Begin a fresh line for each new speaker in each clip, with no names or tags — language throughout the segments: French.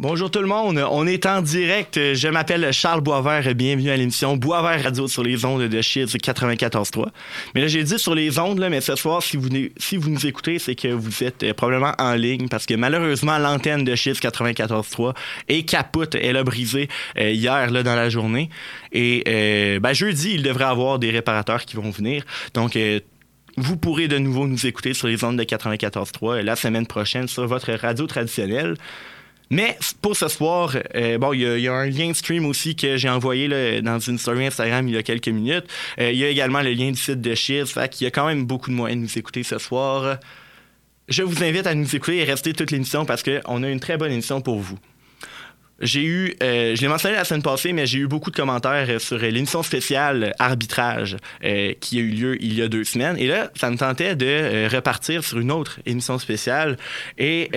Bonjour tout le monde, on est en direct. Je m'appelle Charles Boisvert, bienvenue à l'émission Boisvert Radio sur les ondes de Shields 94.3. Mais là, j'ai dit sur les ondes, mais ce soir, si vous, si vous nous écoutez, c'est que vous êtes euh, probablement en ligne parce que malheureusement, l'antenne de Shields 94.3 est capote. Elle a brisé euh, hier là, dans la journée. Et euh, ben, jeudi, il devrait y avoir des réparateurs qui vont venir. Donc, vous pourrez de nouveau nous écouter sur les ondes de 94.3 la semaine prochaine sur votre radio traditionnelle. Mais pour ce soir, euh, bon, il y, a un lien de stream aussi que j'ai envoyé dans une story Instagram il y a quelques minutes. Euh, il y a également le lien du site de Shields. Fait qu'il y a quand même beaucoup de moyens de nous écouter ce soir. Je vous invite à nous écouter et rester toute l'émission parce qu'on a une très bonne émission pour vous. J'ai eu, euh, je l'ai mentionné la semaine passée, mais j'ai eu beaucoup de commentaires euh, sur l'émission spéciale arbitrage euh, qui a eu lieu il y a deux semaines. Et là, ça me tentait de repartir sur une autre émission spéciale et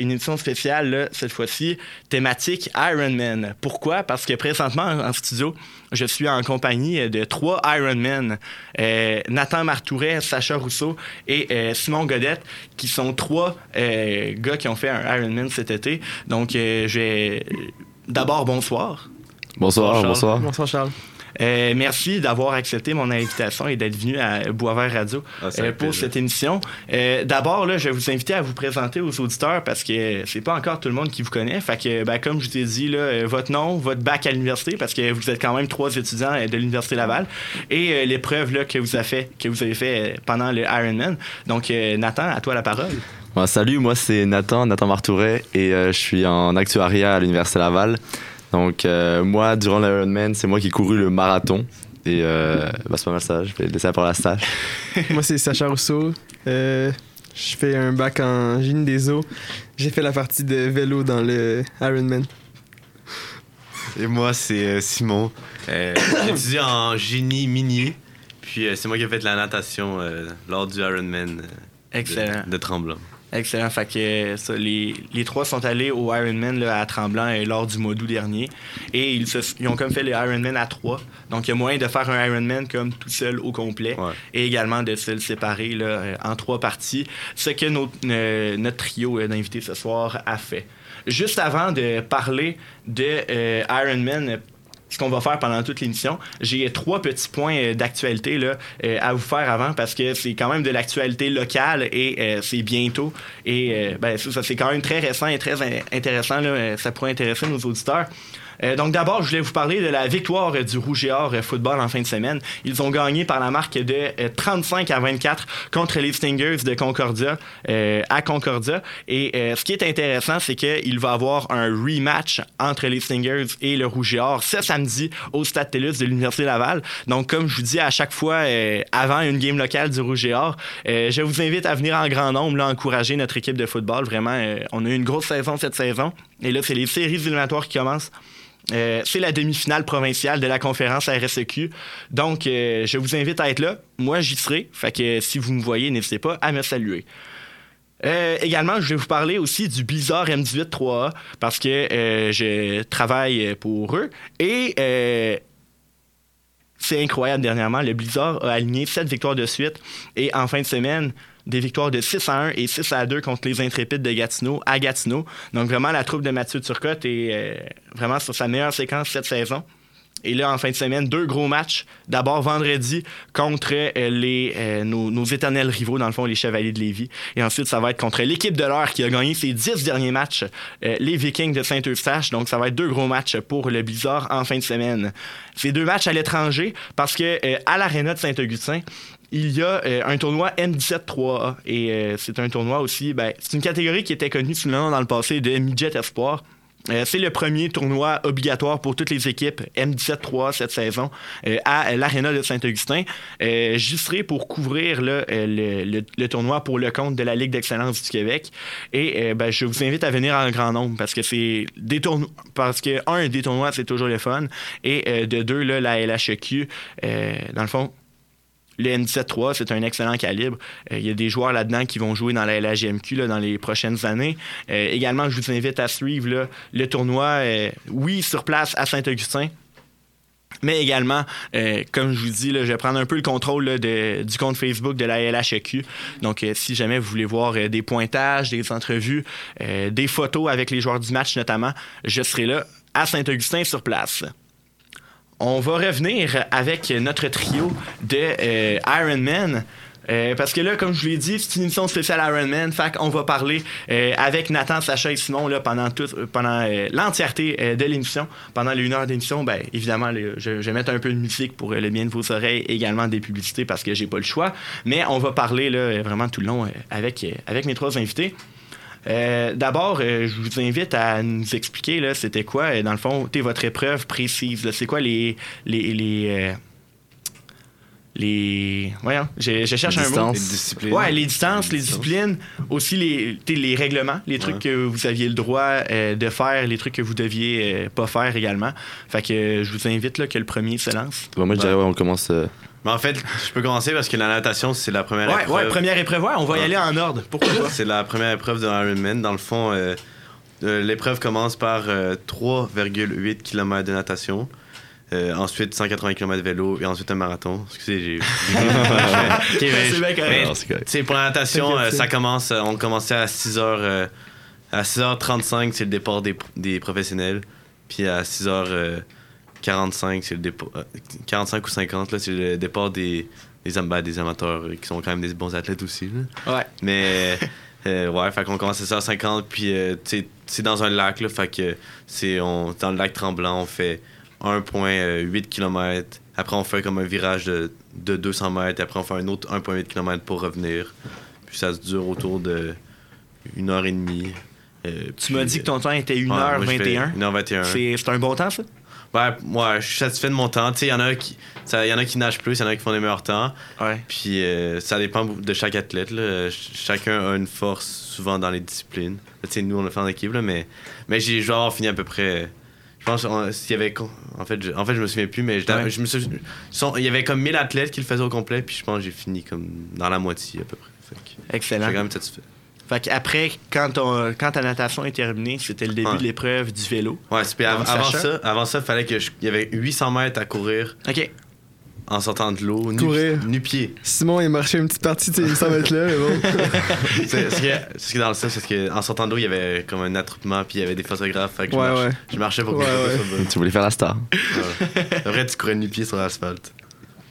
une émission spéciale, cette fois-ci, thématique Ironman. Pourquoi? Parce que présentement, en studio, je suis en compagnie de trois Ironmen, euh, Nathan Martouret, Sacha Rousseau et euh, Simon Godette, qui sont trois euh, gars qui ont fait un Ironman cet été. Donc, je vais... D'abord, bonsoir.
Bonsoir,
bonsoir. Bonsoir, Charles.
Euh, merci d'avoir accepté mon invitation et d'être venu à Boisvert Radio ah, euh, pour cette émission. Euh, d'abord, je vais vous inviter à vous présenter aux auditeurs parce que c'est pas encore tout le monde qui vous connaît. Fait que, ben, comme je vous ai dit, là, votre nom, votre bac à l'université, parce que vous êtes quand même trois étudiants de l'Université Laval, et l'épreuve que, vous avez fait, que vous avez fait pendant le Ironman. Donc, Nathan, à toi la parole.
salut, moi c'est Nathan, Nathan Martouret, et je suis en actuariat à l'Université Laval. Donc, euh, moi, durant l'Ironman, c'est moi qui ai couru le marathon. Et euh, bah, c'est pas mal ça. Je vais laisser la la stage.
moi, c'est Sacha Rousseau. Euh, je fais un bac en génie des eaux. J'ai fait la partie de vélo dans le Ironman.
Et moi, c'est Simon. J'étudie en génie minier. Puis c'est moi qui ai fait la natation lors du Ironman
Excellent.
de Tremblant.
Excellent. Fait que ça, les, les, trois sont allés au Ironman là, à Tremblant euh, lors du mois d'août dernier. Et ils, se, ils, ont comme fait le Ironman à trois. Donc, il y a moyen de faire un Ironman comme tout seul au complet. Et également de se le séparer là, euh, en trois parties. Ce que notre, euh, notre trio d'invités ce soir a fait. Juste avant de parler de Ironman ce qu'on va faire pendant toute l'émission. J'ai trois petits points euh, d'actualité là, euh, à vous faire avant parce que c'est quand même de l'actualité locale et euh, c'est bientôt. Et ben, ça, c'est quand même très récent et très intéressant. Là, ça pourrait intéresser nos auditeurs. Euh, donc d'abord, je voulais vous parler de la victoire du Rouge et Or football en fin de semaine. Ils ont gagné par la marque de 35 euh, à 24 contre les Stingers de Concordia euh, à Concordia. Et ce qui est intéressant, c'est qu'il va y avoir un rematch entre les Stingers et le Rouge et Or ce samedi au Stade TELUS de l'Université Laval. Donc comme je vous dis à chaque fois avant une game locale du Rouge et Or, je vous invite à venir en grand nombre là, encourager notre équipe de football. Vraiment, on a eu une grosse saison cette saison. Et là, c'est les séries éliminatoires qui commencent. Euh, c'est la demi-finale provinciale de la conférence RSEQ. Donc, euh, je vous invite à être là. Moi, j'y serai. Fait que si vous me voyez, n'hésitez pas à me saluer. Euh, également, je vais vous parler aussi du Blizzard M18 3A parce que je travaille pour eux. Et c'est incroyable dernièrement. Le Blizzard a aligné 7 victoires de suite. Et en fin de semaine, des victoires de 6 à 1 et 6 à 2 contre les Intrépides de Gatineau à Gatineau. Donc vraiment, la troupe de Mathieu Turcotte est euh, vraiment sur sa meilleure séquence cette saison. Et là, en fin de semaine, deux gros matchs. D'abord vendredi contre euh, euh, nos, éternels rivaux, dans le fond, les Chevaliers de Lévis. Et ensuite, ça va être contre l'équipe de l'heure qui a gagné ses dix derniers matchs, les Vikings de Saint-Eustache. Donc, ça va être deux gros matchs pour le Blizzard en fin de semaine. Ces deux matchs à l'étranger parce que à l'Arena de Saint-Augustin, il y a euh, un tournoi M17-3A. Et euh, c'est un tournoi aussi, ben, c'est une catégorie qui était connue sous le nom dans le passé de Midget Espoir. Euh, c'est le premier tournoi obligatoire pour toutes les équipes M17-3 cette saison à l'Arena de Saint-Augustin. J'y serai pour couvrir le, tournoi pour le compte de la Ligue d'excellence du Québec. Et ben, je vous invite à venir en grand nombre parce que c'est des tournois. Parce que, un, des tournois, c'est toujours le fun. Et de deux, la LHQ, dans le fond, le N7-3, c'est un excellent calibre. Euh, il y a des joueurs là-dedans qui vont jouer dans la LHGMQ là, dans les prochaines années. Euh, également, je vous invite à suivre le tournoi, euh, oui, sur place à Saint-Augustin, Mais également, comme je vous dis, je vais prendre un peu le contrôle du compte Facebook de la LHEQ. Donc, si jamais vous voulez voir des pointages, des entrevues, des photos avec les joueurs du match notamment, je serai là à Saint-Augustin sur place. On va revenir avec notre trio de euh, Iron Man. Euh, parce que là, comme je vous l'ai dit, c'est une émission spéciale Iron Man. Fait qu'on va parler euh, avec Nathan, Sacha et Simon pendant, pendant l'entièreté de l'émission. Pendant les une heure d'émission, ben, évidemment, je, je vais mettre un peu de musique pour le bien de vos oreilles, également des publicités parce que j'ai pas le choix. Mais on va parler vraiment tout le long avec, avec mes trois invités. Euh, D'abord, euh, je vous invite à nous expliquer, là, c'était quoi, euh, dans le fond, t'es votre épreuve précise. C'est quoi les. les, les, euh, les- Voyons, je, je cherche
Les
un mot.
distances.
Les disciplines.
Ouais, les distances, les disciplines, aussi les, les règlements, les trucs
Ouais.
que vous aviez le droit euh, de faire, les trucs que vous deviez euh, pas faire également. Fait que euh, je vous invite là, que le premier se lance.
Bon, moi, je dirais, ouais, on commence.
Mais en fait, je peux commencer parce que la natation, c'est la première
Ouais,
épreuve.
ouais, première épreuve, ouais, on va y
Ouais.
aller en ordre. Pourquoi?
C'est la première épreuve de Ironman. Dans le fond, euh, euh, l'épreuve commence par euh, 3,8 km de natation. Euh, ensuite, 180 km de vélo et ensuite un marathon. Excusez, j'ai. Ok, mais-
C'est bien
pour la natation, ça commence. on commençait à 6h. euh, à 6h35, c'est le départ des, des professionnels. Puis à 6h45, c'est le départ. euh, 45 ou 50, là, c'est le départ des, des, am- ben, des amateurs euh, qui sont quand même des bons athlètes aussi. là.
Ouais.
Mais euh, ouais, fait qu'on commence à 6h50, puis euh, tu sais, c'est dans un lac, là, fait que c'est on, dans le lac Tremblant, on fait 1,8 km. Après, on fait comme un virage de, de 200 mètres. Après, on fait un autre 1,8 km pour revenir. Puis ça se dure autour de une heure et demie. Euh,
Tu
puis,
m'as dit que ton temps était
ouais, moi, je fais
1h21.
1h21.
C'est c'est un bon temps, ça?
Ouais, ouais, je suis satisfait de mon temps. Tu sais, il y en a qui, ça- y en a qui nagent plus, il y en a qui font des meilleurs temps.
Ouais.
Puis euh, ça dépend de chaque athlète. Là. Ch- Chacun a une force souvent dans les disciplines. Tu sais, nous, on le fait en équipe, là, mais, mais j'ai je avoir fini à peu près. Je pense s'il y avait. En fait, je, en fait, je me souviens plus, mais je,
Ouais.
je me suis- sont- il y avait comme 1000 athlètes qui le faisaient au complet, puis je pense que j'ai fini comme dans la moitié à peu près. Fait que J'étais
Excellent.
quand même satisfait.
Fait qu'après, quand, ton- quand ta natation est terminée, c'était le début
Ouais.
de l'épreuve du vélo.
Ouais, c'est- puis av- avant ça, avant ça, fallait que je- il y avait 800 mètres à courir
OK.
en sortant de l'eau, nu, nu-pied.
Simon, il marchait une petite partie, tu sais, il semble être là, mais bon.
C'est- Ce qui est, ce qui est dans le sens, c'est qu'en sortant de l'eau, il y avait comme un attroupement, puis il y avait des photographes. Fait que je,
Ouais,
marchais,
ouais.
je marchais pour que
Ouais, ouais.
Tu voulais faire la star.
Ouais. Après, tu courais nu-pied sur l'asphalte.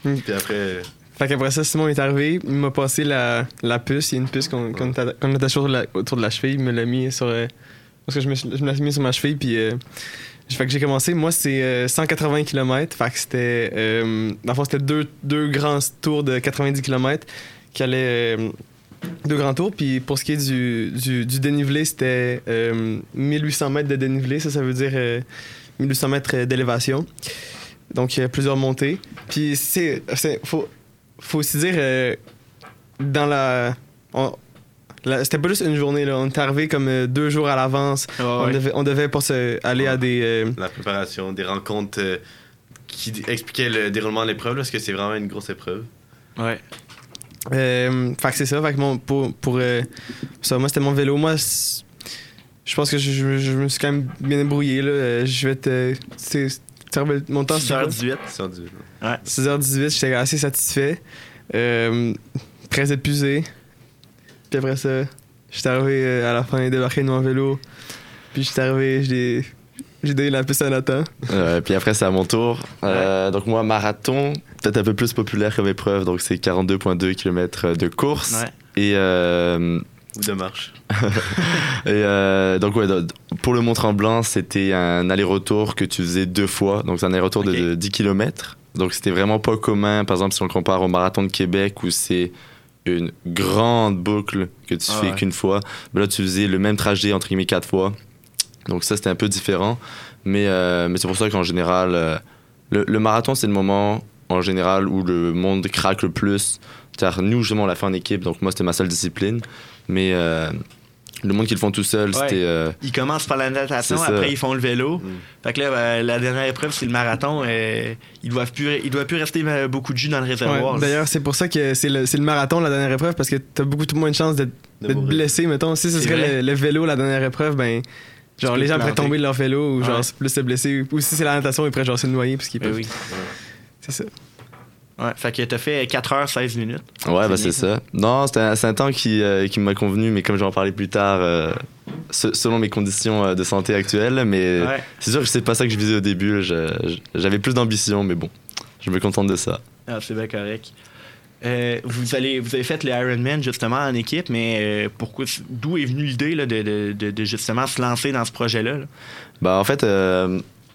Hmm.
Puis après,
Fait qu'après ça, Simon est arrivé, il m'a passé la, la puce. Il y a une puce qu'on atta- qu'on attache autour de, la, autour de la cheville. Il me l'a mis sur. euh, parce que je me, suis- je me l'ai mis sur ma cheville, puis. euh, fait que j'ai commencé. Moi, c'est euh, 180 km. Fait que c'était. Euh, dans le fond, c'était deux, deux grands tours de 90 km qui allaient. euh, deux grands tours. Puis pour ce qui est du, du, du dénivelé, c'était euh, 1800 mètres de dénivelé. Ça, ça veut dire euh, 1800 mètres d'élévation. Donc, il y a plusieurs montées. Puis, c'est. c'est- Faut, faut aussi dire, euh, dans la. on- la- C'était pas juste une journée, là. On est arrivé comme euh, deux jours à l'avance. On,
ouais.
devait, on devait pas se- aller à des. euh,
la préparation, des rencontres euh, qui expliquaient le déroulement de l'épreuve, parce que c'est vraiment une grosse épreuve?
Ouais.
euh, fait que c'est ça. Fait que mon- pour. pour euh, ça, moi, c'était mon vélo. Moi, je pense que je, je- je me suis quand même bien débrouillé, là. Euh, Je vais te. c'est- mon temps, c'est quoi?
6h18.
Du-
6h18, j'étais assez satisfait. Euh, très épuisé. Puis après ça, j'étais arrivé euh, à la fin, débarqué de mon vélo. Puis j'étais arrivé, j'ai j'ai donné la piste à Nathan.
Euh, puis après, c'est à mon tour. Euh, Donc, moi, marathon, peut-être un peu plus populaire comme épreuve. Donc, c'est 42,2 km de course.
Ouais.
Et, euh,
Ou de marche.
et euh, donc, ouais, pour le Mont-Tremblant, c'était un aller-retour que tu faisais deux fois. Donc, c'est un aller-retour de 10 km. Donc, c'était vraiment pas commun. Par exemple, si on le compare au marathon de Québec où c'est une grande boucle que tu
Ah
fais
ouais.
qu'une fois. Ben là, tu faisais le même trajet entre guillemets quatre fois. Donc, ça, c'était un peu différent. Mais, euh, mais c'est pour ça qu'en général, euh, le, le marathon, c'est le moment en général où le monde craque le plus. Car nous, justement, on l'a fait en équipe. Donc, moi, c'était ma seule discipline. Mais euh, le monde qui le font tout seul,
Ouais.
c'était. euh,
Ils commencent par la natation,
C'est
après ils font le vélo.
Mm.
Fait que là, ben, la dernière épreuve, c'est le marathon. euh, ils doivent plus, il doit plus rester euh, beaucoup de jus dans le réservoir.
Ouais, D'ailleurs, c'est pour ça que c'est le, c'est le marathon, la dernière épreuve, parce que t'as beaucoup moins de chances d'être blessé. Mettons, si ce
C'est
serait le, le vélo, la dernière épreuve, ben Genre, les gens pourraient tomber de leur vélo ou genre
Ouais.
c'est plus se blesser. Ou si c'est la natation, ils pourraient genre se noyer parce qu'ils
Ben
peuvent.
oui.
C'est ça.
Ouais, fait que t'as fait 4 heures 16 minutes.
Ouais, bah c'est ça. Non, c'est un, temps qui, euh, qui m'a convenu, mais comme je vais en parler plus tard, euh, se- selon mes conditions euh, de santé actuelles. Mais
Ouais.
c'est sûr que c'est pas ça que je visais au début. J'avais plus d'ambition, mais bon, je me contente de ça.
Ah, c'est bien correct. Euh, vous, allez, vous avez fait les Ironman justement en équipe, mais pourquoi d'où est venue l'idée de, de- de- de justement se lancer dans ce projet-là? là?
Bah, en fait,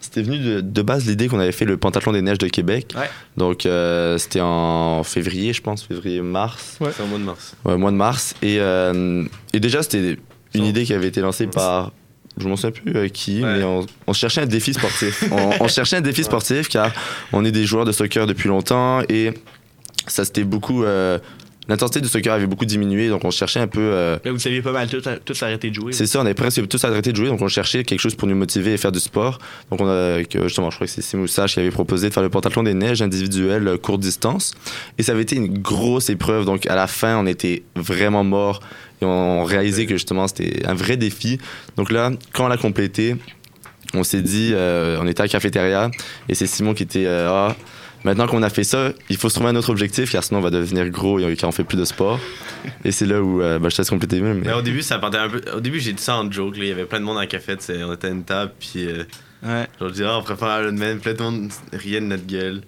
c'était venu de, de base l'idée qu'on avait fait le Pentathlon des Neiges de Québec.
Ouais.
Donc, euh, c'était en février, je pense, février-mars.
Ouais.
C'est au mois de mars.
Ouais, mois de mars. Et, euh, et déjà, c'était une idée qui avait été lancée par. Je m'en souviens plus euh, qui,
Ouais.
mais on, on cherchait un défi sportif. on, on cherchait un défi sportif car on est des joueurs de soccer depuis longtemps et ça c'était beaucoup. euh, L'intensité du soccer avait beaucoup diminué, donc on cherchait un peu. euh,
Là, vous aviez pas mal tous, tous arrêté de jouer.
c'est ça, on avait presque tous arrêté de jouer, donc on cherchait quelque chose pour nous motiver et faire du sport. Donc on a, que, justement, je crois que c'est Simon Sage qui avait proposé de faire le pentathlon des neiges individuel euh, courte distance. Et ça avait été une grosse épreuve, donc à la fin, on était vraiment morts et on réalisait que justement c'était un vrai défi. Donc là, quand on l'a complété, on s'est dit, euh, on était à la cafétéria et c'est Simon qui était, euh, ah, maintenant qu'on a fait ça, il faut se trouver un autre objectif car sinon on va devenir gros et quand on fait plus de sport. Et c'est là où euh, bah, je te laisse compléter. Mais...
Mais au début, ça partait un peu. Au début, j'ai dit ça en joke. là. Il y avait plein de monde dans la c'est- On était à une table. Puis, euh,
Ouais.
genre, je disais, ah, on préfère Iron Man. Plein de monde riait de notre gueule.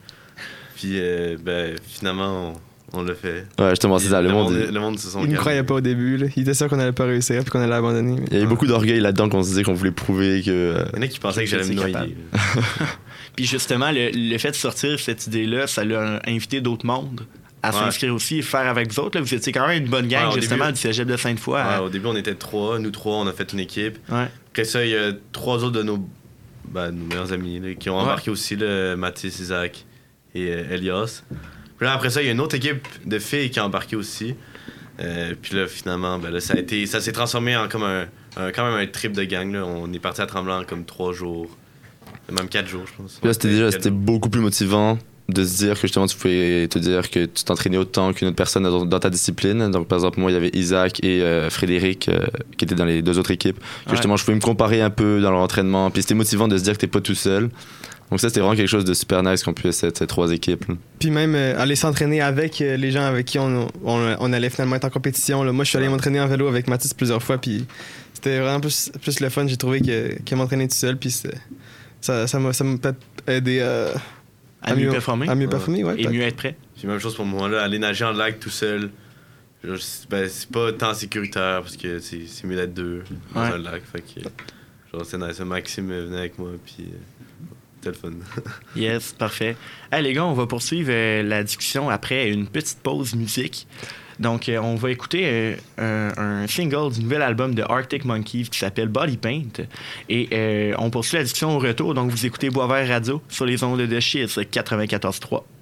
Puis, euh, ben, finalement, on, on l'a fait.
Ouais, justement, c'est ça. Le monde,
le monde se sont
Ils ne croyaient pas au début. Là. Ils étaient sûrs qu'on allait pas réussir puis qu'on allait abandonner. mais-
Il y avait beaucoup d'orgueil là-dedans qu'on se disait qu'on voulait prouver que.
Il y en a qui pensaient que j'allais me noyer.
Puis justement, le, le fait de sortir cette idée-là, ça l'a invité d'autres mondes à
Ouais.
s'inscrire aussi et faire avec vous autres. là. Vous étiez quand même une bonne gang,
Ouais,
justement,
début-
du cégep de Sainte-Foy.
Ouais, au début, on était trois. Nous trois, on a fait une équipe.
Ouais.
Après ça, il y a trois autres de nos, ben, nos meilleurs amis là, qui ont
Ouais.
embarqué aussi, Mathis, Isaac et euh, Elias. Puis là, après ça, il y a une autre équipe de filles qui a embarqué aussi. Euh, puis là, finalement, ben, là, ça a été, ça s'est transformé en comme un, un- quand même un trip de gang. Là. On est parti à Tremblant en comme trois jours, même quatre jours, je pense.
Là, c'était déjà c'était beaucoup plus motivant de se dire que justement tu pouvais te dire que tu t'entraînais autant qu'une autre personne dans, dans ta discipline. Donc, par exemple, moi, il y avait Isaac et euh, Frédéric euh, qui étaient dans les deux autres équipes. Que
Ouais.
justement, je pouvais me comparer un peu dans leur entraînement. Puis c'était motivant de se dire que t'es pas tout seul. Donc, ça, c'était vraiment quelque chose de super nice qu'on puisse être ces trois équipes. là.
Puis même euh, aller s'entraîner avec euh, les gens avec qui on, on, on allait finalement être en compétition. là. Moi, je suis allé m'entraîner en vélo avec Mathis plusieurs fois, puis c'était vraiment plus, plus le fun, j'ai trouvé, que, que m'entraîner tout seul. Puis c'est- ça ça m'a ça m'a peut-être aidé euh,
à mieux performer
À mieux performer, ouais.
et
peut-être.
mieux être prêt.
Puis même chose pour moi, là, aller nager en lac tout seul. c'est- Ben, c'est pas tant sécuritaire parce que c'est c'est mieux d'être deux dans
Ouais.
un lac. Fait que, genre, c'est nice. Maxime venait avec moi, puis euh, fun.
Yes, parfait. Hey, les gars, on va poursuivre euh, la discussion après une petite pause musique. Donc, euh, on va écouter euh, un, single du nouvel album de Arctic Monkeys qui s'appelle Body Paint. Et on poursuit la discussion au retour. Donc, vous écoutez Boisvert Radio sur les ondes de Chiz 94.3.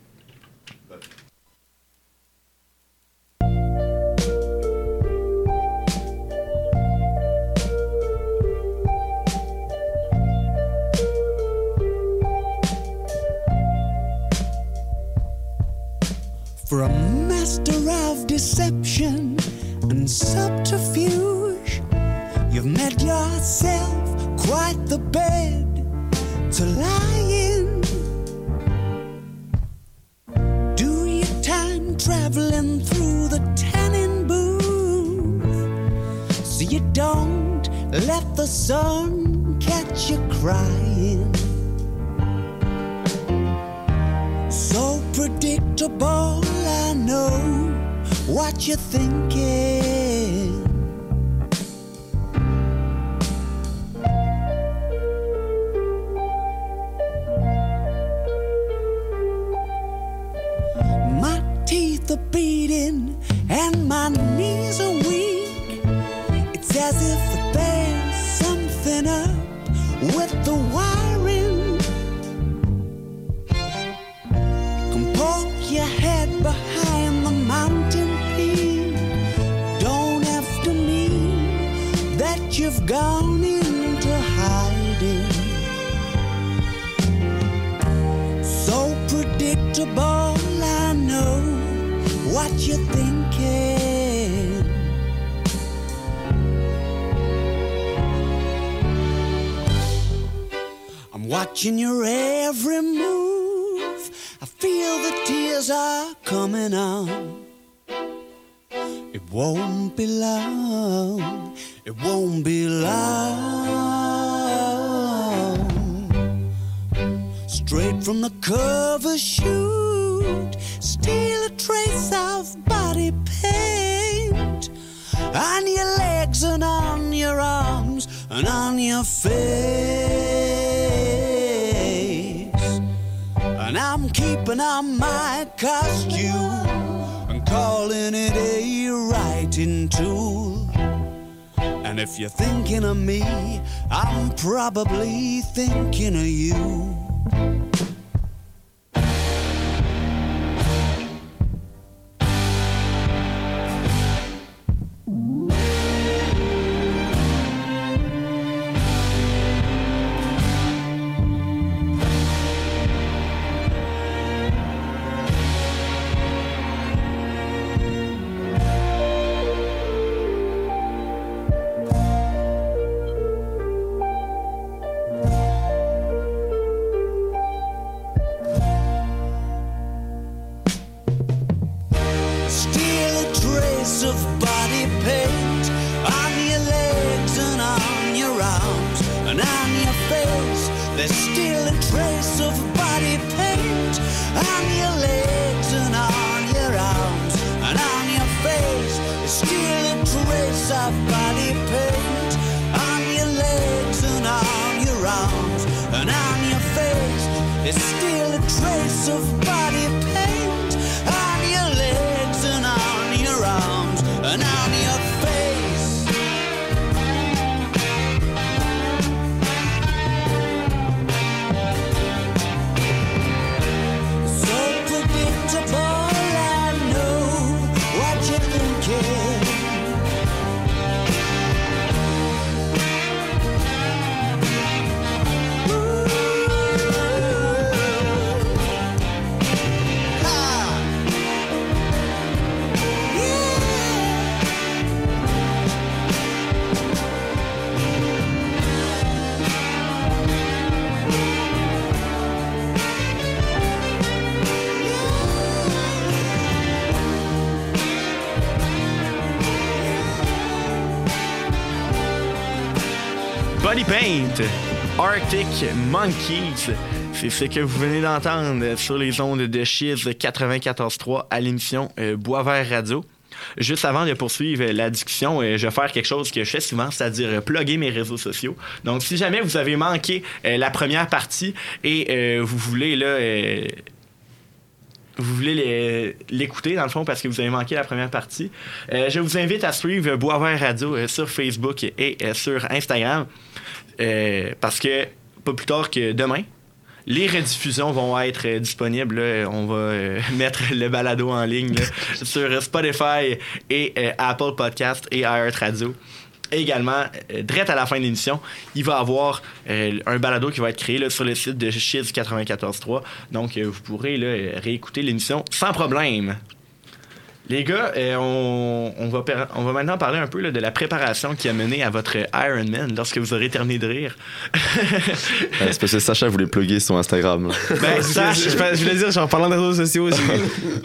It won't be long. Straight from the cover shoot, steal a trace of body paint on your legs and on your arms and on your face. And I'm keeping on my costume and calling it a writing tool. And if you're thinking of me, I'm probably thinking of you.
Arctic Monkeys. C'est ce que vous venez d'entendre sur les ondes de Chiz 94.3 à l'émission euh, Boisvert Radio. Juste avant de poursuivre la discussion, euh, je vais faire quelque chose que je fais souvent, c'est-à-dire euh, plugger mes réseaux sociaux. Donc, si jamais vous avez manqué la première partie et vous voulez là, vous voulez l'écouter dans le fond parce que vous avez manqué la première partie, je vous invite à suivre Boisvert Radio sur Facebook et sur Instagram euh, parce que pas plus tard que demain, les rediffusions vont être euh, disponibles. là. On va euh, mettre le balado en ligne là, sur Spotify et euh, Apple Podcast et iHeartRadio. Et également, euh, direct à la fin de l'émission, il va y avoir euh, un balado qui va être créé là, sur le site de Chiz 94.3. Donc, euh, vous pourrez euh, réécouter l'émission sans problème. Les gars, euh, on, on va, per- on va maintenant parler un peu là, de la préparation qui a mené à votre Ironman lorsque vous aurez terminé de rire.
Ouais, c'est parce que Sacha voulait plugger son Instagram.
Ben,
je,
Sach,
je, je voulais dire, genre, en parlant des réseaux sociaux, j'ai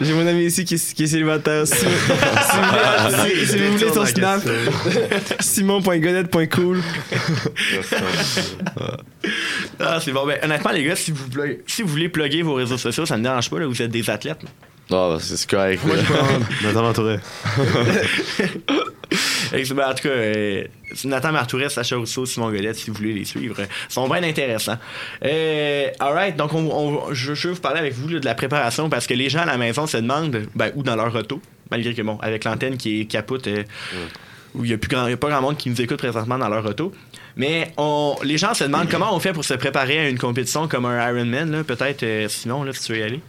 j'ai mon ami ici qui, est- qui est célibataire. Si, si vous voulez, si- si vous voulez son snap, simon.godette.cool.
Ah, c'est bon. Ben, honnêtement, les gars, si vous, voulez- si vous voulez plugger vos réseaux sociaux, ça ne me dérange pas. Là, vous êtes des athlètes.
Ah, c'est correct.
Moi, je Nathan
ben, en tout cas, euh, Nathan Martourès, Sacha Rousseau, Simon Godette, si vous voulez les suivre, euh, sont bien intéressants. Euh, alright, donc on, on- je, je veux vous parler avec vous là, de la préparation parce que les gens à la maison se demandent, ben, ou dans leur auto, malgré que, bon, avec l'antenne qui est capote, euh, où il n'y a, plus grand- y a pas grand monde qui nous écoute présentement dans leur auto. Mais on, les gens se demandent comment on fait pour se préparer à une compétition comme un Ironman. Peut-être, euh, Simon, là, si tu veux y aller.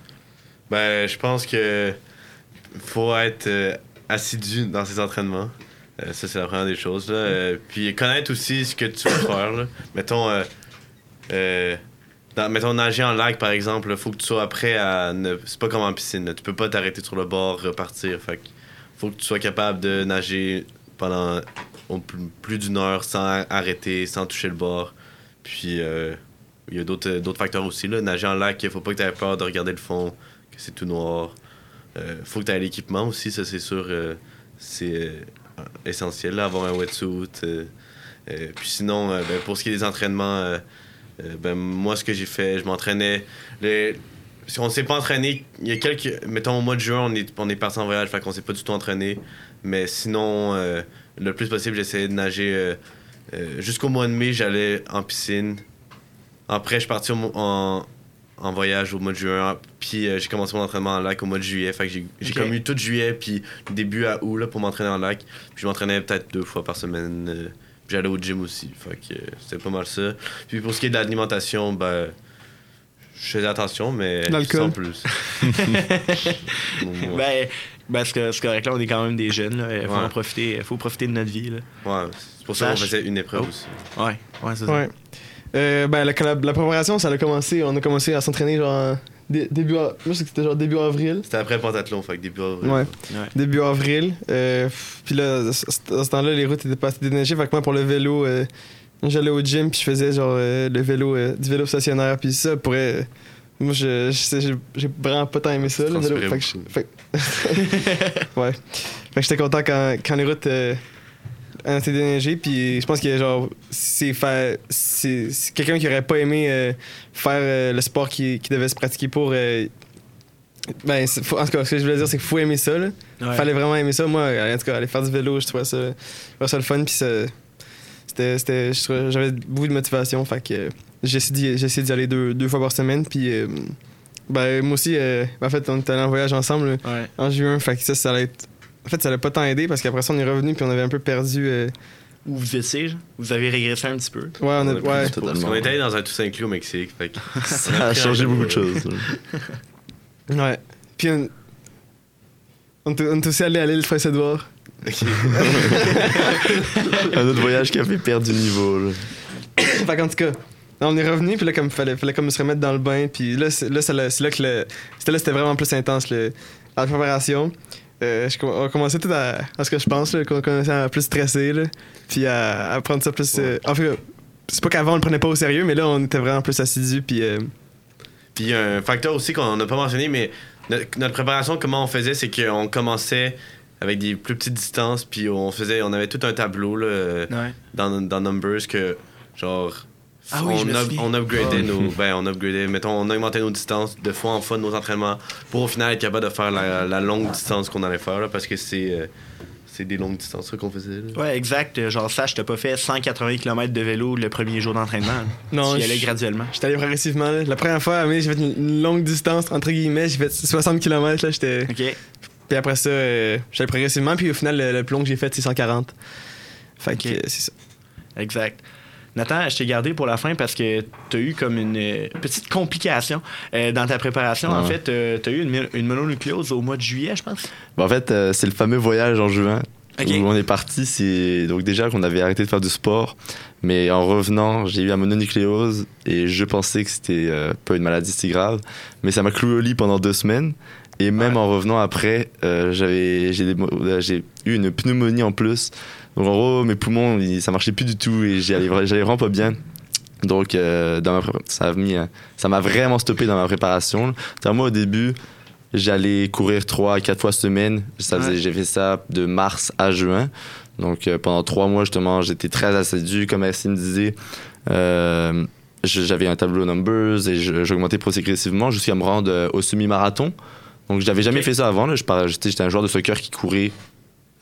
Ben, je pense que faut être euh, assidu dans ses entraînements. Euh, ça, c'est la première des choses. Là. Euh, puis connaître aussi ce que tu veux faire. Là. Mettons, mettons, nager en lac, par exemple, il faut que tu sois prêt à. Ne... C'est pas comme en piscine. Tu peux pas t'arrêter sur le bord, repartir. Fait que faut que tu sois capable de nager pendant plus, d'une heure sans arrêter, sans toucher le bord. Puis, il y a d'autres d'autres facteurs aussi. Là. Nager en lac, il faut pas que tu aies peur de regarder le fond, c'est tout noir. Euh, faut que tu aies l'équipement aussi, ça c'est sûr. euh, c'est euh, essentiel, là, avoir un wetsuit. puis sinon, ben, pour ce qui est des entraînements, ben, moi, ce que j'ai fait, je m'entraînais. Si on ne s'est pas entraîné, il y a quelques. Mettons, au mois de juin, on est, on est parti en voyage, fait qu'on s'est pas du tout entraîné. Mais sinon, le plus possible, j'essayais de nager. Jusqu'au mois de mai, j'allais en piscine. Après, je suis parti en, en voyage au mois de juin. Puis euh, j'ai commencé mon entraînement en lac au mois de juillet. Fait que j'ai j'ai
Ok.
comme eu tout juillet, puis début à août là, pour m'entraîner en lac. Puis je m'entraînais peut-être deux fois par semaine. euh, puis j'allais au gym aussi. Fait que euh, c'était pas mal ça. Puis pour ce qui est de l'alimentation, ben. Je faisais attention, mais
L'alcool?
sans plus. Ouais.
Ben, ben c'est co- c'est correct, là, on est quand même des jeunes. Là. Il faut
Ouais.
en profiter. faut profiter de notre vie. Là.
Ouais, c'est pour ça qu'on
Sache.
faisait une épreuve
Oh.
aussi.
Ouais, ouais, c'est ça.
Ouais. Euh, ben, la, la, la préparation, ça a commencé. On a commencé à s'entraîner genre en dé- début. Moi, c'était genre début avril.
C'était après le pentathlon, fait que début avril.
Ouais.
Ouais.
Début avril. Euh, puis là, à ce temps-là, les routes étaient pas assez déneigées. Fait que moi, pour le vélo, euh, j'allais au gym, puis je faisais genre euh, le vélo, euh, du vélo stationnaire. Puis ça, pourrait. euh, moi, je, je sais, j'ai vraiment pas tant aimé ça, le vélo.
transpirais
Fait que je-
beaucoup.
fait que- ouais. Fait que j'étais content quand, quand les routes déneigées. Puis je pense que genre, c'est faire. C'est quelqu'un qui aurait pas aimé euh, faire euh, le sport qui, qui devait se pratiquer pour. euh, ben, faut- en tout cas, ce que je voulais dire, c'est qu'il faut aimer ça, là.
Ouais.
Fallait vraiment aimer ça. Moi, en tout cas, aller faire du vélo, je trouvais ça, je trouvais ça le fun. Puis c'était, j'avais beaucoup de motivation. Fait que j'ai essayé, d'y- aller deux, deux fois par semaine. Puis ben, moi aussi, euh, en fait, on était allés en voyage ensemble
Ouais.
en juin. Fait que ça, ça allait être. En fait, ça allait pas tant aider parce qu'après ça, on est revenu puis on avait un peu perdu. euh,
Où vous étiez, vous avez régressé un petit peu.
Ouais, on a,
On
ouais.
Parce qu'on était allé dans un tout inclus au Mexique. Fait que
Ça a changé beaucoup de choses.
ouais. Puis on, on, on est aussi allé à l'île Prince-Édouard.
Un autre voyage qui a fait perdre du niveau. là.
fait qu'en tout cas, on est revenu, puis là, comme fallait, fallait comme se remettre dans le bain, puis là, c'est là, que le. C'était là, c'était vraiment plus intense, le, la préparation. Euh, je on commençait tout à. À ce que je pense, là, qu'on commençait à plus stresser, là, puis à, à prendre ça plus. euh, en fait, c'est pas qu'avant on le prenait pas au sérieux, mais là, on était vraiment plus assidus, puis. euh,
Puis il y a un facteur aussi qu'on n'a pas mentionné, mais notre, notre préparation, comment on faisait, c'est qu'on commençait avec des plus petites distances, puis on faisait, on avait tout un tableau là,
Ouais.
dans, dans Numbers que, genre,
Ah oui,
on, up- on upgradait
Ah.
nos, ben, on upgradait, mettons, on augmentait nos distances de fois en fois de nos entraînements pour au final être capable de faire la, la longue distance qu'on allait faire, là, parce que c'est, euh, c'est des longues distances ça, qu'on faisait. là.
Ouais, exact. Genre, ça, je t'ai pas fait 180 km de vélo le premier jour d'entraînement.
Non,
Tu y allais graduellement.
J'étais allé progressivement, là. La première fois, mais j'ai fait une, longue distance, entre guillemets, j'ai fait 60 km, là, j'étais.
OK.
Puis après ça, euh, j'allais progressivement, puis au final, le, le plus long que j'ai fait, c'est 140. Fait que
Ok.
euh, c'est ça.
Exact. Nathan, je t'ai gardé pour la fin parce que tu as eu comme une euh, petite complication euh, dans ta préparation.
Ah
en fait, tu as eu une, mo- une mononucléose au mois de juillet, je pense.
Bon, en fait, euh, c'est le fameux voyage en juin où on est parti. C'est donc déjà qu'on avait arrêté de faire du sport, mais en revenant, j'ai eu la mononucléose et je pensais que c'était euh, pas une maladie si grave, mais ça m'a cloué au lit pendant deux semaines. Et même
Ouais.
en revenant après, euh, j'avais euh, j'ai eu une pneumonie en plus. Donc en gros, mes poumons, ça marchait plus du tout et j'allais vra- j'allais vraiment pas bien. Donc euh, dans ma ça euh, ça m'a vraiment stoppé dans ma préparation. Moi au début, j'allais courir trois à quatre fois semaine. Ça faisait-
Ouais.
J'ai fait ça de mars à juin. Donc euh, pendant trois mois justement, j'étais très assidu, comme Maxime disait. Euh, je- j'avais un tableau numbers et j'augmentais progressivement jusqu'à me rendre au semi-marathon. Donc j'avais jamais fait ça avant. J'étais un joueur de soccer qui courait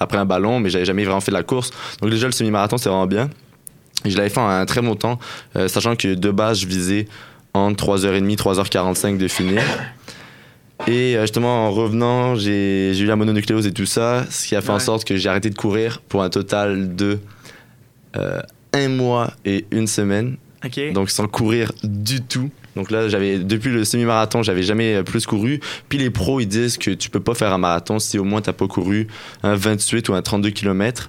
après un ballon, mais j'avais jamais vraiment fait de la course. Donc déjà le semi-marathon c'est vraiment bien. Et je l'avais fait en un très bon temps, euh, sachant que de base je visais entre 3h30 3h45 de finir. Et euh, justement en revenant, j'ai eu la mononucléose et tout ça, ce qui a fait en sorte que j'ai arrêté de courir pour un total de euh, un mois et une semaine Donc sans courir du tout. Donc là, j'avais depuis le semi-marathon, j'avais jamais euh, plus couru. Puis les pros, ils disent que tu peux pas faire un marathon si au moins t'as pas couru un 28 ou un 32 km.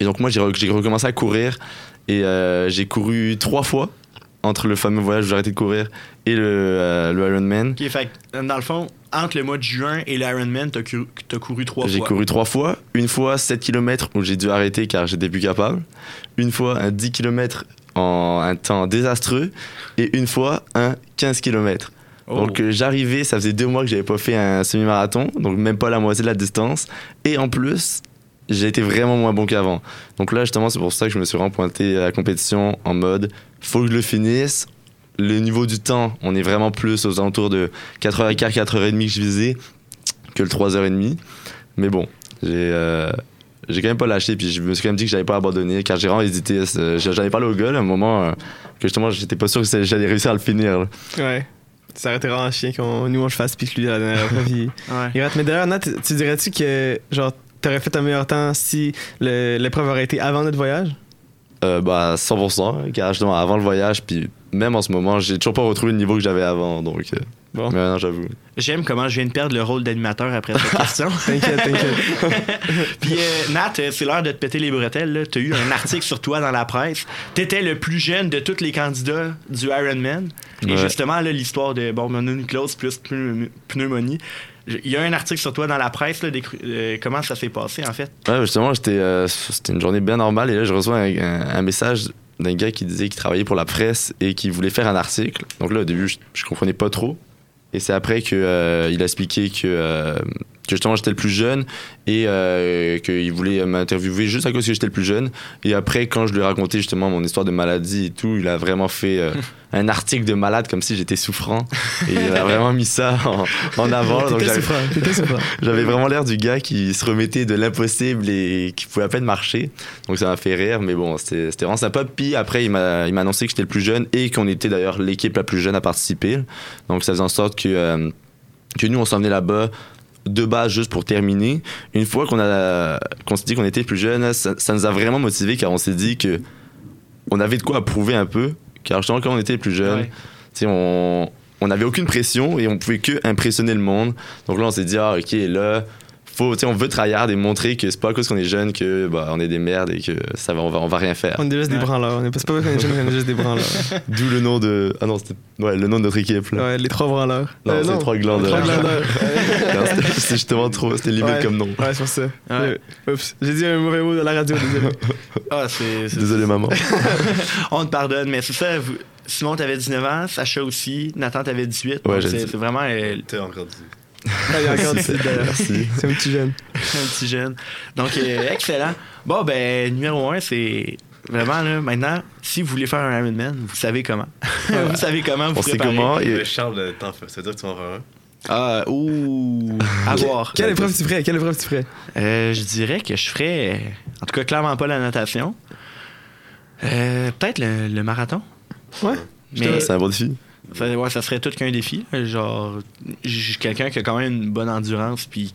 Et donc moi, j'ai re- j'ai recommencé à courir et euh, j'ai couru trois fois entre le fameux voyage où j'ai arrêté de courir et le, euh, le Ironman.
OK, fait que, dans le fond, entre le mois de juin et l'Ironman, t'as couru, t'as couru trois
J'ai
fois.
couru trois fois. Une fois 7 km où j'ai dû arrêter car j'étais plus capable. Une fois un 10 km en un temps désastreux et une fois un 15 km.
Oh.
Donc euh, j'arrivais, ça faisait deux mois que j'avais pas fait un semi-marathon, donc même pas la moitié de la distance. Et en plus, j'ai été vraiment moins bon qu'avant. Donc là, justement, c'est pour ça que je me suis vraiment pointé à la compétition en mode faut que je le finisse. Le niveau du temps, on est vraiment plus aux alentours de 4h15, 4h30 que je visais que le 3h30. Mais bon, j'ai euh, j'ai quand même pas lâché, puis je me suis quand même dit que j'allais pas abandonner, car j'ai vraiment hésité. Euh, J'avais parlé au gars là, à un moment euh, que justement, j'étais pas sûr que j'allais réussir à le finir. là.
Ouais. Ça aurait été vraiment chien qu'on nous on le fasse puis que lui à la dernière fois. puis
Ouais.
il rate. Mais d'ailleurs, Nat, tu tu dirais-tu que genre t'aurais fait un meilleur temps si l'épreuve aurait été avant notre voyage?
Euh, bah 100%, car justement avant le voyage, puis même en ce moment, j'ai toujours pas retrouvé le niveau que j'avais avant, donc euh,
Bon.
mais non, j'avoue.
J'aime comment je viens de perdre le rôle d'animateur après cette question.
T'inquiète, t'inquiète.
Puis euh, Nat, euh, c'est l'heure de te péter les bretelles. là. T'as eu un article sur toi dans la presse. T'étais le plus jeune de tous les candidats du Ironman. Et
Ouais.
justement, là, l'histoire de bon, mononucléose plus pneu- pneumonie. Il y a un article sur toi dans la presse. Là, euh, comment ça s'est passé, en fait?
Ouais, justement, j'étais, euh, c'était une journée bien normale et là, je reçois un, un- un message d'un gars qui disait qu'il travaillait pour la presse et qu'il voulait faire un article. Donc là, au début, je, je comprenais pas trop. Et c'est après qu'il a expliqué que, euh, que justement j'étais le plus jeune et euh, qu'il voulait m'interviewer juste à cause que j'étais le plus jeune. Et après, quand je lui ai raconté justement mon histoire de maladie et tout, il a vraiment fait euh, un article de malade comme si j'étais souffrant. Et il a vraiment mis ça en, en avant. J'avais-
souffrant, t'étais souffrant.
j'avais vraiment l'air du gars qui se remettait de l'impossible et qui pouvait à peine marcher. Donc ça m'a fait rire, mais bon, c'était vraiment sympa. Puis après, il m'a il m'a annoncé que j'étais le plus jeune et qu'on était d'ailleurs l'équipe la plus jeune à participer. Donc ça faisait en sorte que, euh, que nous, on s'en venait là-bas de base juste pour terminer. Une fois qu'on a qu'on s'est dit qu'on était plus jeune, ça, ça nous a vraiment motivés car on s'est dit que on avait de quoi prouver un peu. Car justement, quand on était plus jeunes,
Ouais.
on on n'avait aucune pression et on pouvait que impressionner le monde. Donc là, on s'est dit, ah, ok, là, faut, on veut tryhard et montrer que c'est pas à cause qu'on est jeune que bah, on est des merdes et que ça va, on va, on va rien faire.
On est juste des branleurs. On est pas, parce qu'on est jeune, on est juste des branleurs.
D'où le nom de, ah non, ouais, le nom de notre équipe. Là.
Ouais, les trois branleurs.
Non,
euh,
c'est les trois glandeurs.
Les trois glandeurs.
c'est justement trop, c'était limite comme nom.
Ouais, sur ça. Euh, oups, j'ai dit un mauvais mot dans la radio. Désolé.
ah, c'est,
désolé maman.
on te pardonne, mais c'est ça. Vous... Simon, t'avais 19 ans, Sacha aussi, Nathan, t'avais 18.
Ouais,
c'est, vraiment. Euh,
T'es encore 18.
Ah,
Merci.
C'est un petit jeune.
un petit jeune. Donc, euh, excellent. Bon, ben, numéro un, c'est vraiment là, maintenant, si vous voulez faire un Ironman, vous savez comment. vous savez comment vous
On comment. Et...
Ça veut dire que tu en feras un.
Ah, ouh, à voir.
Quelle épreuve tu ferais? Quelle épreuve tu ferais?
Euh, je dirais que je ferais, en tout cas, clairement pas la natation. Euh, peut-être le, le, marathon.
Ouais.
Mais...
C'est un bon défi
ça, ouais, ça serait tout qu'un défi. Genre, je suis quelqu'un qui a quand même une bonne endurance puis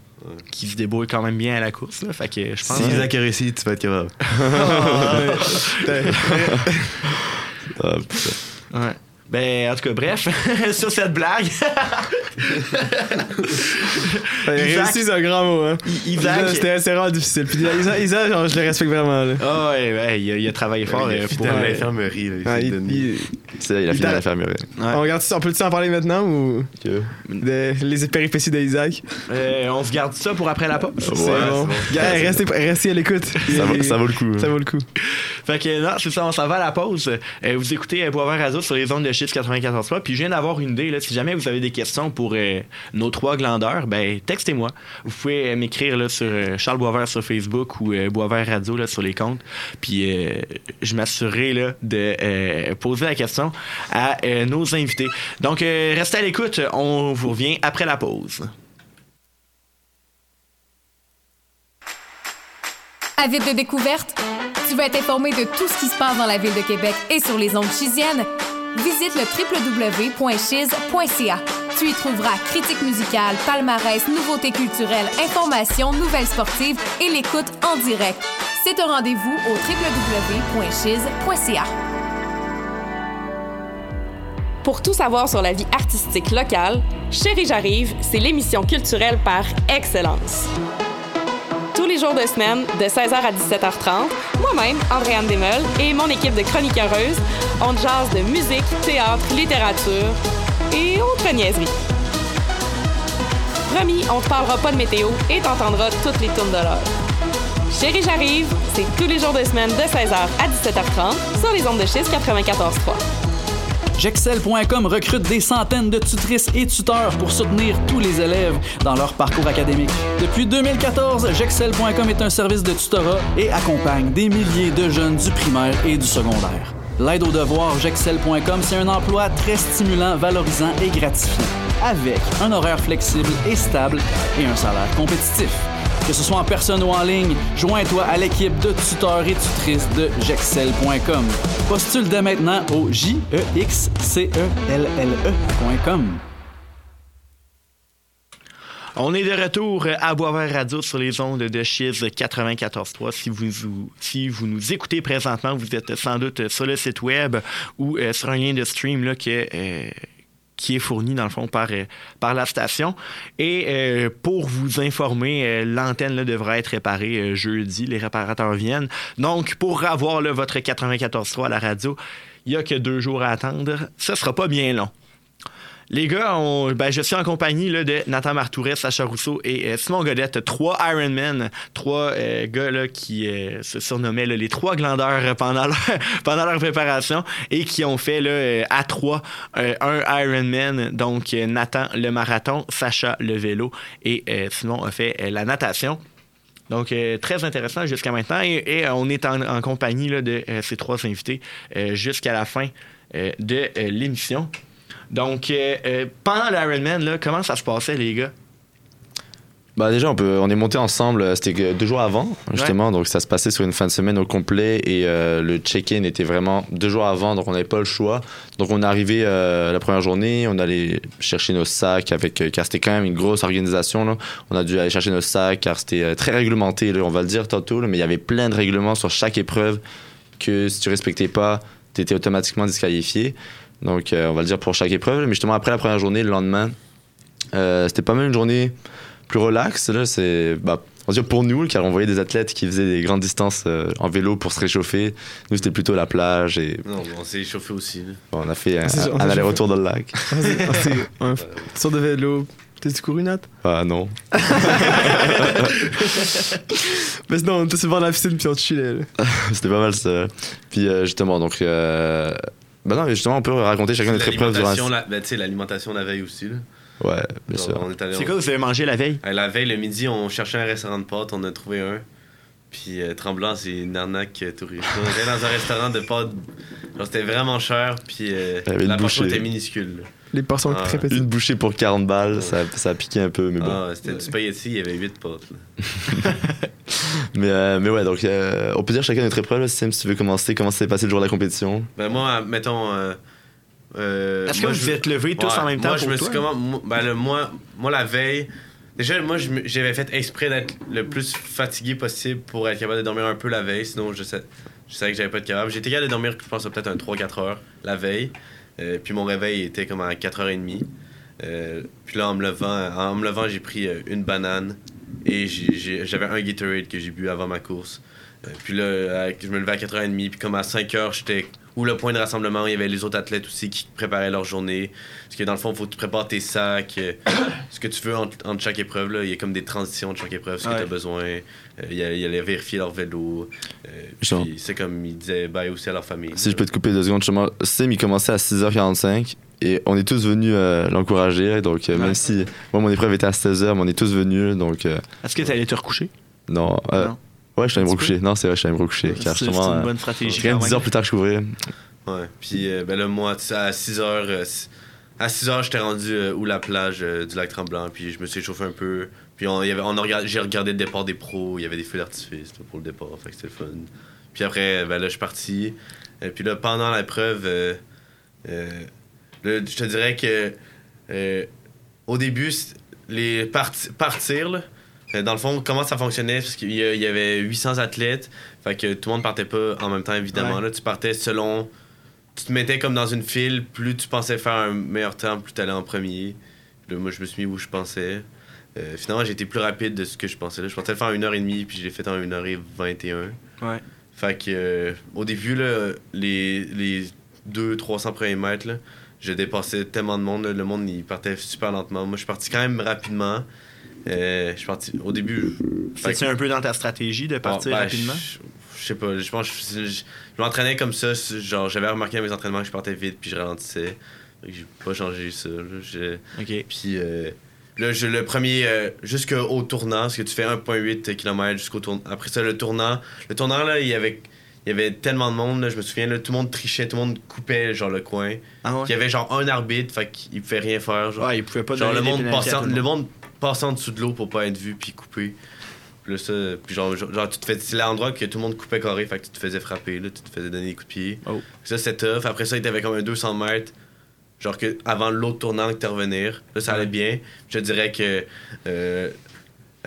qui se débrouille quand même bien à la course. Là, fait que je pense.
Si
que-
Isaac a réussi, tu vas être capable.
Ah, putain.
Ouais. Ben, en tout cas, bref, sur cette blague,
Ouais, Réussi, c'est un grand mot, hein.
Isaac.
Isaac, C'était c'est vraiment difficile. Puis Isaac, Isaac, genre, je le respecte vraiment, là.
Ah ouais, ouais, il, a, il a travaillé fort
il
euh,
est
pour. euh,
l'infirmerie. il
il-
donné.
il-
C'est là, il a fini à l'infirmerie.
ouais.
On regarde on peut-tu en parler maintenant ou de- les péripéties d'Isaac?
Euh, on se garde ça pour après la pause.
C'est
Ouais,
bon.
bon.
Gars, restez, restez à l'écoute.
Ça, vaut- ça vaut le coup.
Ça vaut le coup.
Fait que non, c'est ça, on s'en va à la pause. Euh, vous écoutez euh, Boisvert Radio sur les ondes de Chiffre 94.3. Puis je viens d'avoir une idée, là, si jamais vous avez des questions pour euh, nos trois glandeurs, ben textez-moi. Vous pouvez euh, m'écrire là, sur euh, Charles Boisvert sur Facebook ou euh, Boisvert Radio là, sur les comptes. Puis euh, je m'assurerai là, de euh, poser la question à euh, nos invités. Donc euh, restez à l'écoute, on vous revient après la pause.
Avide de découverte? Tu veux être informé de tout ce qui se passe dans la ville de Québec et sur les ondes chisiennes? Visite le www.chiz.ca. Tu y trouveras critiques musicales, palmarès, nouveautés culturelles, informations, nouvelles sportives et l'écoute en direct. C'est un rendez-vous au www.chiz.ca.
Pour tout savoir sur la vie artistique locale, Chérie J'arrive, c'est l'émission culturelle par excellence. Tous les jours de semaine, de 16h à 17h30, moi-même, Andréane Desmeules, et mon équipe de chroniqueuses, on jase de musique, théâtre, littérature et autres niaiseries. Promis, on te parlera pas de météo et t'entendras toutes les tournes de l'heure. Chérie J'arrive, C'est tous les jours de semaine de 16h à 17h30 sur les ondes de Chiz 94.3.
Jexcel.com recrute des centaines de tutrices et tuteurs pour soutenir tous les élèves dans leur parcours académique. Depuis 2014, Jexcel.com est un service de tutorat et accompagne des milliers de jeunes du primaire et du secondaire. L'aide aux devoirs Jexcel.com, c'est un emploi très stimulant, valorisant et gratifiant, avec un horaire flexible et stable et un salaire compétitif. Que ce soit en personne ou en ligne, joins-toi à l'équipe de tuteurs et tutrices de Jexcel.com. Postule dès maintenant au j e x c e l l e.com.
On est de retour à Boisvert Radio sur les ondes de Chiz 94.3. Si vous, si vous nous écoutez présentement, vous êtes sans doute sur le site web ou euh, sur un lien de stream là, euh, qui est fourni dans le fond par, euh, la station. Et euh, pour vous informer, euh, l'antenne là, devrait être réparée jeudi. Les réparateurs viennent. Donc, pour avoir là, votre 94.3 à la radio, il n'y a que deux jours à attendre. Ce sera pas bien long. Les gars, ben, je suis en compagnie de Nathan Martouret, Sacha Rousseau et euh, Simon Godette, trois Ironman, trois euh, gars qui euh, se surnommaient les trois glandeurs pendant leur, préparation et qui ont fait là, à trois un Ironman. Donc, euh, Nathan le marathon, Sacha le vélo et Simon a fait la natation. Donc, très intéressant jusqu'à maintenant. Et, on est en, compagnie de ces trois invités jusqu'à la fin de l'émission. Donc, euh, euh, pendant l'Ironman, là, comment ça se passait, les gars?
Bah déjà on peut on est monté ensemble euh, c'était deux jours avant justement. Donc ça se passait sur une fin de semaine au complet et euh, le check-in était vraiment deux jours avant. Donc on n'avait pas le choix. Donc on est arrivé euh, la première journée. On allait chercher nos sacs avec euh, car c'était quand même une grosse organisation là. On a dû aller chercher nos sacs car c'était très réglementé là, on va le dire tantôt là, mais il y avait plein de règlements sur chaque épreuve que si tu respectais pas tu étais automatiquement disqualifié donc euh, on va le dire pour chaque épreuve mais justement après la première journée le lendemain euh, c'était pas mal une journée plus relax. Là, c'est, bah, on va dire pour nous, car on voyait des athlètes qui faisaient des grandes distances euh, en vélo pour se réchauffer. Nous, c'était plutôt la plage et
Non, on s'est échauffé aussi.
bon, on a fait un,
On s'est- on
un
s'est
aller-retour dans le lac.
F- sur de vélo. T'as-tu couru, Nat?
Ah non.
Mais sinon, on était de la piscine puis on chillait.
c'était pas mal ça. Puis euh, justement, donc. Euh, bah non, mais justement, on peut raconter chacun notre épreuve durant.
L'alimentation, la, ben, tu sais, l'alimentation la veille aussi. Là.
Ouais, bien
Genre,
sûr.
on est allé
C'est
on-
quoi, vous avez mangé la veille?
Euh, La veille, le midi, on cherchait un restaurant de pâtes, on a trouvé un. Puis euh, Tremblant, c'est une arnaque euh, touriste. On était dans un restaurant de pâtes. Genre, c'était vraiment cher, puis euh, la portion
bouchée.
était minuscule. là.
Les portions
Ah,
très petites.
Une bouchée pour 40 balles, ça, ça a piqué un peu, mais bon.
Ah, c'était du spaghetti, il y avait 8 pâtes. là.
Mais, euh, mais ouais, donc euh, on peut dire chacun notre épreuve. Là, Sim, si tu veux commencer, comment s'est passé le jour de la compétition?
Ben moi, mettons. Euh, euh,
Est-ce que vous
je-
êtes levés tous
Ouais,
en même temps
Moi,
pour
je me
toi?
suis comment. moi- Ben, le, moi, moi, la veille. Déjà, moi, j'avais fait exprès d'être le plus fatigué possible pour être capable de dormir un peu la veille. Sinon, je, sais, je savais que j'avais pas de capable. J'étais capable de dormir, je pense, peut-être un 3-4 heures la veille. Euh, puis mon réveil était comme à 4h30. Euh, puis là, en me levant, en me levant j'ai pris euh, une banane et j'avais un Gatorade que j'ai bu avant ma course. Euh, puis là, je me levais à 4h30. Puis comme à 5h, j'étais où le point de rassemblement, il y avait les autres athlètes aussi qui préparaient leur journée. Parce que dans le fond, il faut que tu prépares tes sacs, ce que tu veux entre, entre chaque épreuve. Là. Il y a comme des transitions de chaque épreuve, ce
Ouais.
que tu as besoin. Euh, il, y a- il y allait vérifier leur vélo. Euh, puis c'est comme ils disaient bye aussi à leur famille.
Si je peux te couper deux secondes, justement, Sim, il commençait à 6h45 et on est tous venus euh, l'encourager. Donc, euh,
Ouais.
même si moi, mon épreuve était à 16h, mais on est tous venus. Donc, euh,
Est-ce que tu allais te recoucher?
non. euh,
Non.
Ouais, je suis allé me recoucher. Non, c'est vrai, je suis allé me recoucher.
C'est
Car
c'est
justement,
une
euh,
bonne stratégie.
quand 10
même.
heures plus tard que je couvrais.
Ouais. Puis euh, ben là, moi, à 6 heures, euh, à 6 heures, j'étais rendu euh, où la plage euh, du lac Tremblant. Puis je me suis échauffé un peu. Puis on, il y avait, on a j'ai regardé le départ des pros. Il y avait des feux d'artifice là, pour le départ. Fait que c'était le fun. Puis après, ben là, je suis parti. Et puis là, pendant l'épreuve, euh, euh, là, je te dirais que euh, au début, les parti- partir, là, euh, dans le fond, comment ça fonctionnait? Parce qu'il y, avait 800 athlètes. Fait que tout le monde partait pas en même temps, évidemment.
Ouais.
Là, tu partais selon. Tu te mettais comme dans une file. Plus tu pensais faire un meilleur temps, plus tu allais en premier. Là, moi, je me suis mis où je pensais. Euh, finalement, j'ai été plus rapide de ce que je pensais. Là. Je pensais le faire en 1h30, puis je l'ai fait en 1h21.
Ouais.
Fait que, euh, au début, là, les, les 200-300 premiers mètres, là, je dépassais tellement de monde. là, le monde, il partait super lentement. Moi, je suis parti quand même rapidement. Euh, je suis parti au début. fait
C'est-tu un peu dans ta stratégie de partir
ben,
rapidement?
Je, sais pas, je pense que je, je- je m'entraînais comme ça. Genre, j'avais remarqué à mes entraînements que je partais vite puis je ralentissais. Fait que J'ai pas changé ça. là. J'ai-
Ok.
Puis euh, là, je- le premier, euh, jusqu'au tournant, parce que tu fais 1,8 km jusqu'au tournant. Après ça, le tournant. Le tournant, là, il y avait, il y avait tellement de monde, là, je me souviens, là, tout le monde trichait, tout le monde coupait, genre, le coin.
Ah ouais?
Il y avait, genre, un arbitre, fait qu'il pouvait rien faire. Genre,
Ouais, il pouvait pas
genre le monde, passant,
le
le
monde.
passant en dessous de l'eau pour pas être vu, puis coupé. Là, ça, puis genre, genre, tu te fais, c'est l'endroit que tout le monde coupait carré, fait que tu te faisais frapper, là, tu te faisais donner des coups de pied.
Oh.
Ça, c'était tough. Après ça, il t'avait comme un 200 mètres. Genre que avant l'autre tournant revenir. Là, ça allait bien. Je dirais que euh,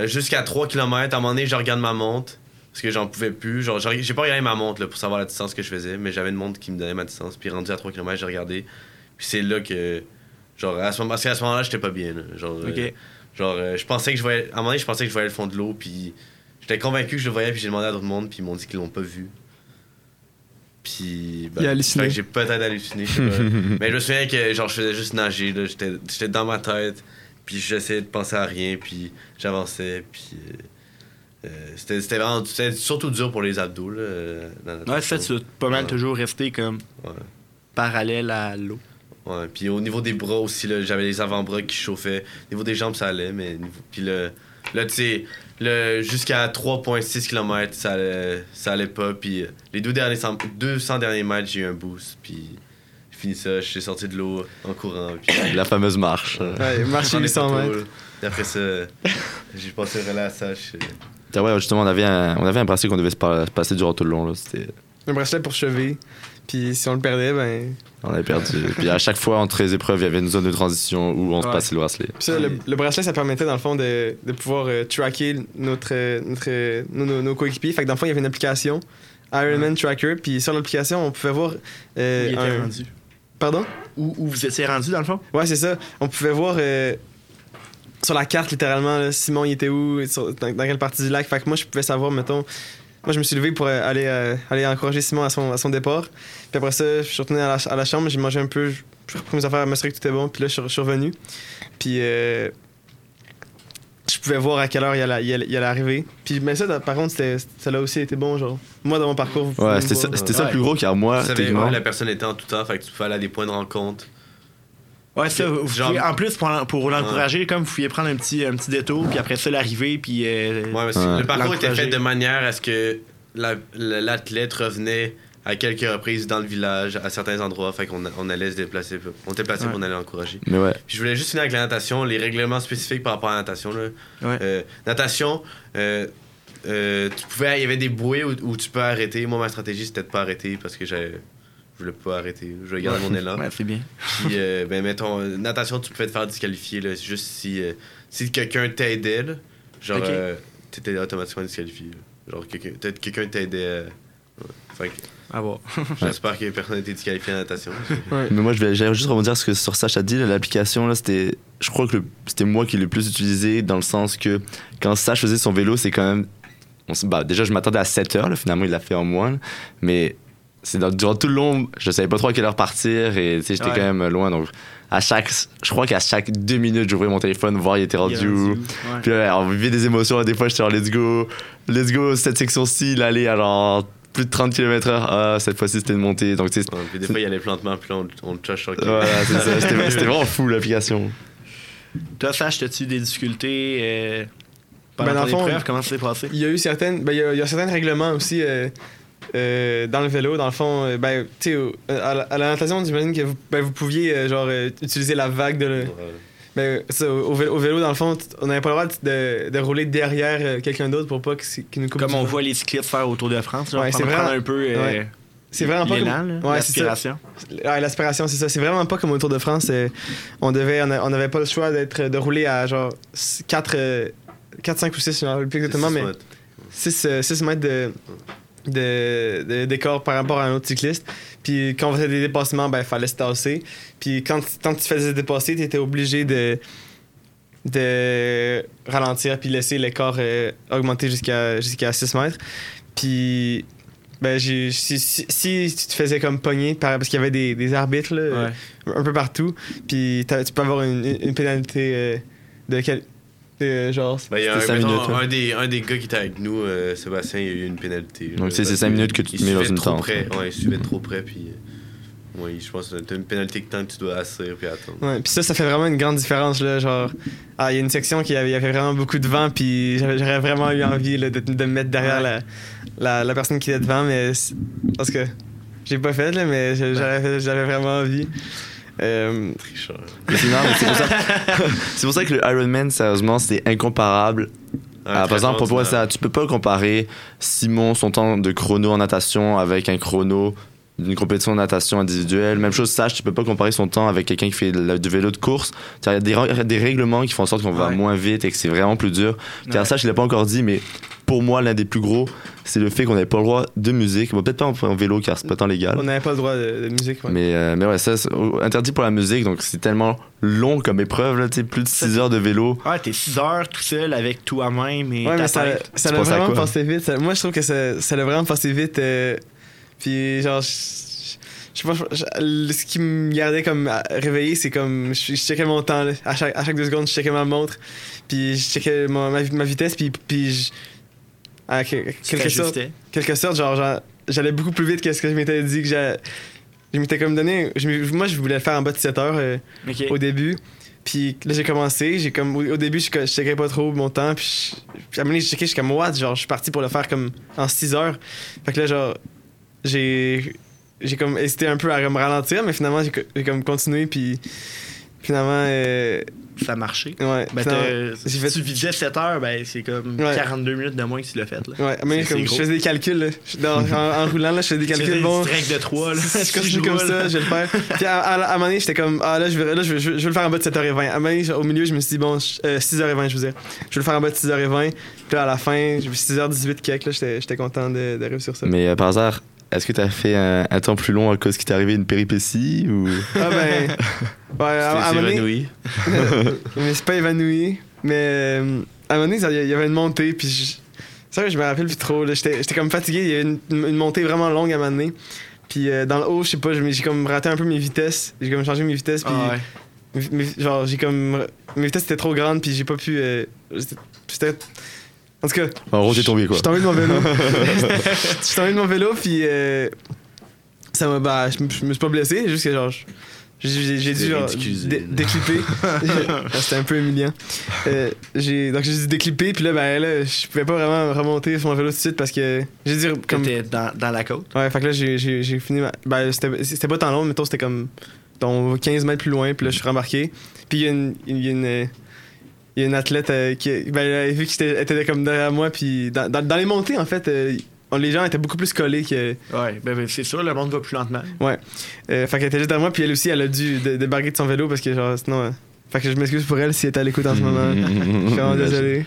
jusqu'à 3 km, à un moment donné, je regarde ma montre. Parce que j'en pouvais plus. Genre, j'ai pas regardé ma montre là, pour savoir la distance que je faisais, mais j'avais une montre qui me donnait ma distance. Puis rendu à 3 km, j'ai regardé. Puis c'est là que. Genre, à ce moment, parce qu'à ce moment-là, j'étais pas bien. là. Genre, euh, genre euh, je pensais que je voyais. À un moment donné, je pensais que je voyais le fond de l'eau. Puis j'étais convaincu que je le voyais. Puis j'ai demandé à d'autres monde. Puis ils m'ont dit qu'ils l'ont pas vu. Puis. ben,
Il a halluciné.
fait que J'ai peut-être halluciné. je sais pas. mais je me souviens que genre, je faisais juste nager. là. J'étais j'étais dans ma tête. Puis j'essayais de penser à rien. Puis j'avançais. Puis. euh, euh, c'était c'était vraiment. C'était surtout dur pour les abdos. Là, dans
Ouais, ça, tu dois pas mal
Ouais.
toujours rester comme
Ouais.
parallèle à l'eau.
Ouais, puis au niveau des bras aussi, là, j'avais les avant-bras qui chauffaient. Au niveau des jambes, ça allait, mais niveau- puis le, là, tu sais, le, jusqu'à 3,6 km, ça allait, ça allait pas. Puis euh, les deux derniers, cent- 200 derniers mètres, j'ai eu un boost. Puis j'ai fini ça, je suis sorti de l'eau en courant. Puis
La fameuse marche.
Ouais, marcher
j'en ai
800
pas trop,
mètres.
Et après ça, j'ai passé le relais à ça. je-
Ah ouais, justement, on avait un, on avait un bracelet qu'on devait se pa- passer durant tout le long. Là. C'était-
Un bracelet pour cheville. Puis si on le perdait, ben.
On avait perdu. Puis à chaque fois, entre les épreuves, il y avait une zone de transition où on se
Ouais.
passait le bracelet.
Puis ça, le, le bracelet, ça permettait dans le fond de, de pouvoir euh, tracker notre, notre, nos, nos- nos coéquipiers. Fait que dans le fond, il y avait une application, Ironman Tracker. Puis sur l'application, on pouvait voir. euh,
Où il était
un-
rendu.
Pardon?
Où, où vous étiez rendu, dans le fond?
Ouais, c'est ça. On pouvait voir euh, sur la carte, littéralement, là, Simon, il était où, sur- dans, dans quelle partie du lac. Fait que moi, je pouvais savoir, mettons. Moi, je me suis levé pour euh, aller, euh, aller encourager Simon à son, à son départ. Puis après ça, je suis retourné à la, à la chambre, j'ai mangé un peu, je- j'ai repris mes affaires, m'assurer que tout était bon. Puis là, je suis, je suis revenu. Puis euh, je pouvais voir à quelle heure il allait, il allait- il allait arriver. Puis, mais ça, par contre, c'était- ça a aussi été bon, genre. Moi, dans mon parcours, vous
Ouais,
me
c'était ça, c'était ça le plus gros car moi,
Tu savais
techniquement.
où la personne était en tout temps, fait que tu pouvais aller à des points de rencontre.
Ouais, ça, vous
Genre-
pouvez- en plus, pour, pour l'encourager, comme vous pouviez prendre un petit, un petit détour, puis après ça, l'arrivée, puis. euh,
Ouais, mais c'est-
Ouais.
le parcours était fait de manière à ce que la- la- l'athlète revenait à quelques reprises dans le village, à certains endroits. Fait qu'on on allait se déplacer. On était placé
Ouais.
pour on allait l'encourager.
Mais ouais.
Puis je voulais juste finir avec la natation, les règlements spécifiques par rapport à la natation. Là.
Ouais.
Euh, natation, euh, euh, tu pouvais, il y avait des bouées où, où tu peux arrêter. Moi, ma stratégie, c'était de pas arrêter parce que j'avais- je voulais pas arrêter. Je voulais garder mon élan.
Ouais, c'est bien.
Puis, euh, ben, mettons, natation, tu pouvais te faire disqualifier, là, juste si, euh, si quelqu'un t'aidait, là, genre,
Ok.
euh, t'étais automatiquement disqualifié. là. Genre, quelqu'un peut-être quelqu'un t'aidait. euh, ouais. Fait que
À voir.
j'espère que personne n'a été disqualifié en natation.
Mais moi, je vais j'allais juste rebondir sur ce que sur ça, là, L'application, là, c'était. Je crois que le- c'était moi qui l'ai le plus utilisé dans le sens que quand Sach faisait son vélo, c'est quand même. bah, déjà, je m'attendais à 7 heures, là, finalement, il l'a fait en moins. Mais c'est durant tout le long, je savais pas trop à quelle heure partir et j'étais
Ouais.
quand même loin. Donc, à chaque. Je crois qu'à chaque deux minutes, j'ouvrais mon téléphone, voir il était rendu où.
Ouais.
Puis on vivait des émotions. Des fois, j'étais genre, let's go, let's go, cette section-ci, il allait à genre plus de 30 km/h. Ah, cette fois-ci, c'était une montée. Donc, tu sais,
Ouais, puis des fois, il y a les plantements, puis là, on, on le sur
voilà, c'est ça. C'était vraiment fou, l'application.
Toi, Sash, as-tu des difficultés euh, pendant
Ben, dans
ton
le fond,
épreuve? Comment ça s'est passé?
Il y a eu certaines. Ben, il, y a, il y a certains règlements aussi euh, euh, dans le vélo. Dans le fond, euh, ben, tu à, la- à la natation, j'imagine que vous, ben, vous pouviez euh, genre euh, utiliser la vague de. le- Ben, ça, au, vélo, au vélo, dans le fond, on n'avait pas le droit de, de rouler derrière euh, quelqu'un d'autre pour pas qu'il nous coupe.
Comme on voit les cyclistes faire au Tour de France, genre,
Ouais, c'est
prendre,
vraiment-
un peu euh,
ouais. C'est vraiment pas. comme- Ouais,
l'aspiration.
C'est ça. C'est vraiment pas comme au Tour de France. euh, on devait, on n'avait pas le choix d'être, de rouler à genre 4, 4 5 ou 6, je ne me rappelle plus exactement, mais 6, mètres de, de, de- d'écart par rapport à un autre cycliste. Puis quand on faisait des dépassements, ben, il fallait se tasser. Puis quand, quand tu faisais dépasser, tu étais obligé de, de ralentir puis laisser l'écart euh, augmenter jusqu'à, jusqu'à 6 mètres. Puis ben, j'ai, si, si, si tu te faisais comme pogner, par- parce qu'il y avait des, des arbitres là,
Ouais.
un peu partout, puis tu peux avoir une, une pénalité euh, de quel- Et, genre,
Ben, il y a un,
C'était cinq
mettons,
minutes, ouais.
un des, un des gars qui était avec nous, euh, Sébastien, il y a eu une pénalité.
Donc, tu sais, c'est
parce
cinq
que
minutes que tu te mets dans une
trop
tente.
Près. Ouais, il suivait trop près, puis. euh, ouais, je pense que t'as une pénalité que tant que tu dois assurer puis attendre.
Ouais, puis ça, ça fait vraiment une grande différence, là, genre... Ah, il y a une section qui avait, il y avait vraiment beaucoup de vent, puis j'avais j'aurais vraiment eu envie là, de, de me mettre derrière la, la, la personne qui était devant, mais... Parce que j'ai pas fait, là, mais j'avais vraiment envie. Euh,
Tricheur.
Mais c'est- pour ça. c'est pour ça que le Ironman, sérieusement, c'est incomparable. Ah, par exemple, pour moi, ça, tu peux pas comparer Simon, son temps de chrono en natation avec un chrono d'une compétition de natation individuelle. Même chose, Sach, tu peux pas comparer son temps avec quelqu'un qui fait la- du vélo de course. Il y a des, règlements qui font en sorte qu'on va
Ouais.
moins vite et que c'est vraiment plus dur. Car
Ouais.
Sach, je l'ai pas encore dit, mais pour moi, l'un des plus gros, c'est le fait qu'on n'avait pas le droit de musique. Bon, peut-être pas en, en vélo car c'est pas tant légal.
on n'avait pas le droit de, de musique, ouais.
Mais, euh, mais ouais, ça, c'est interdit pour la musique, donc c'est tellement long comme épreuve, là, tu plus de 6 heures de vélo.
Ouais, t'es 6 heures tout seul avec toi-même et
Ouais,
ta
mais ça,
tête.
ça l'a vraiment passé vite. Ça- moi, je trouve que ça, ça l'a vraiment passé vite. euh, puis, genre, je je sais pas, ce qui me gardait comme réveillé, c'est comme. Je, je checkais mon temps, là. À chaque, à chaque deux secondes, je checkais ma montre. Puis, je checkais ma, ma, ma vitesse. Puis, puis je- à que-
Tu
quelque sorte, quelque sorte, genre, j'allais beaucoup plus vite que ce que je m'étais dit que j'ai. Je m'étais comme donné. je moi, je voulais le faire en bas de 7 heures. euh, au début. Puis là, j'ai commencé. J'ai comme, au, au début, je, je checkais pas trop mon temps. Puis, je- puis à un moment donné, je checkais, je suis comme, what? Genre, je suis parti pour le faire comme en 6 heures. Fait que là, genre, j'ai. J'ai comme hésité un peu à me ralentir, mais finalement, j'ai co- j'ai comme continué. Puis finalement, euh,
Ça a marché.
ouais.
Ben, si
fait-
tu vidais 7 heures, ben c'est comme
Ouais.
42 minutes de moins que tu l'as fait. Là.
Ouais, mais comme je faisais des calculs, là. Dans- en, en roulant, là, je faisais des
Tu faisais
calculs.
des
Bon,
règles de 3. Là.
je continue comme ça, je vais le faire. Puis à, à- à un moment donné, j'étais comme, ah là, je vais, là, je vais, je vais- je vais le faire en bas de 7h20. À un moment donné, au milieu, je me suis dit, bon, euh, 6h20, je vous dire. Je vais le faire en bas de 6h20. Puis là, à la fin, j'ai vu 6h18 quelque, là, j'étais j'étais content de, de réussir ça.
Mais euh, par hasard, est-ce que tu as fait un, un temps plus long à cause qu'il t'est arrivé une péripétie ou?
Ah ben. Ouais, à,
évanoui.
me suis pas évanoui. Mais euh, à un moment donné, il y avait une montée. Puis je, ça, je me rappelle plus trop. J'étais comme fatigué. Il y avait une, une montée vraiment longue à un moment donné. Puis euh, dans le haut, je sais pas, j'ai comme raté un peu mes vitesses. J'ai comme changé mes vitesses. Puis
Ah ouais.
Mais- mais genre, j'ai comme. Mes vitesses étaient trop grandes, puis j'ai pas pu. euh, C'était. En tout cas.
En gros, t'es tombé quoi
Je suis tombé de mon vélo. Je suis tombé de mon vélo, puis. euh, ça m'a. Bah, je me je me suis pas blessé, juste que genre. J'ai dû genre, dé- déclipper. C'était un peu humiliant. Euh, j'ai- donc j'ai dû déclipper, puis là, ben là, je pouvais pas vraiment remonter sur mon vélo tout de suite parce que. J'ai dû. Comme,
T'étais dans, dans la côte.
Ouais, fait que là, j'ai- fini ma. Ben, c'était c'était pas tant long, mais c'était comme. donc 15 mètres plus loin, puis là, je suis rembarqué. Puis il y a une. Il y a une, il y a une athlète euh, qui. Ben, elle a vu que j'étais elle était comme derrière moi, puis dans, dans, dans les montées, en fait, euh, on- les gens étaient beaucoup plus collés que.
Ouais, ben, ben, c'est sûr, le monde va plus lentement.
Euh, fait qu'elle était juste derrière moi, puis elle aussi, elle a dû dé- débarquer de son vélo parce que, genre, sinon. euh, fait que je m'excuse pour elle si elle est à l'écoute en ce moment. Je suis vraiment désolé.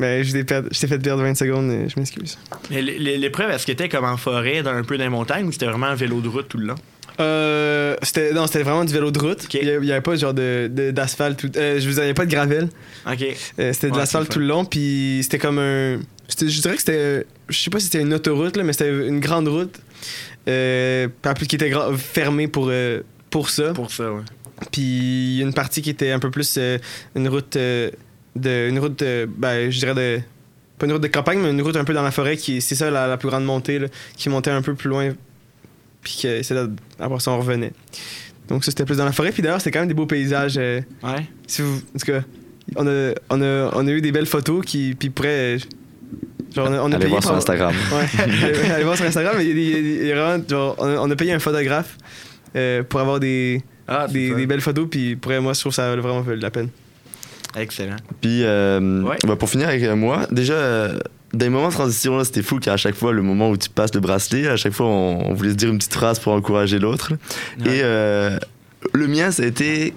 Mais je t'ai per- je t'ai fait perdre 20 secondes, euh, je m'excuse.
L'épreuve, est-ce que t'étais comme en forêt, dans un peu dans les montagnes, ou c'était vraiment un vélo de route tout le long?
Euh, c'était, non, c'était vraiment du vélo de route.
Ok.
Il, y avait, pas genre de, de- d'asphalte. euh, je vous avais pas de gravel.
Ok.
Euh, c'était de
Ouais,
l'asphalte tout le long, puis c'était comme un. c'était- je dirais que c'était. Je sais pas si c'était une autoroute, là, mais c'était une grande route. Euh, qui était gra- fermée pour, euh, pour ça.
Pour ça, ouais.
Puis il y a une partie qui était un peu plus euh, une route de. Une route. Ben, je dirais de. Pas une route de campagne, mais une route un peu dans la forêt qui c'est ça la, la plus grande montée, là, qui montait un peu plus loin. Puis que c'est là. Après ça, on revenait. Donc ça, c'était plus dans la forêt. Puis d'ailleurs, c'était quand même des beaux paysages. euh,
Ouais.
si vous, en tout cas, on a, on a, on a eu des belles photos qui puis pourraient. Genre, on a, on a
Allez
payé
voir sur Instagram.
Ouais, allez, allez voir sur Instagram. mais il y a des- il y a des- il vraiment, genre, on, a, on a payé un photographe euh, pour avoir des,
Ah,
des, des belles photos. Puis pour moi, je trouve que ça a vraiment valu la peine.
Excellent.
Puis, euh,
Ouais.
bah, pour finir avec euh, moi, déjà, euh, dans les moments de transition, là, c'était fou qu'à chaque fois, le moment où tu passes le bracelet, à chaque fois, on, on voulait se dire une petite phrase pour encourager l'autre.
Ouais.
Et euh, le mien, ça a été.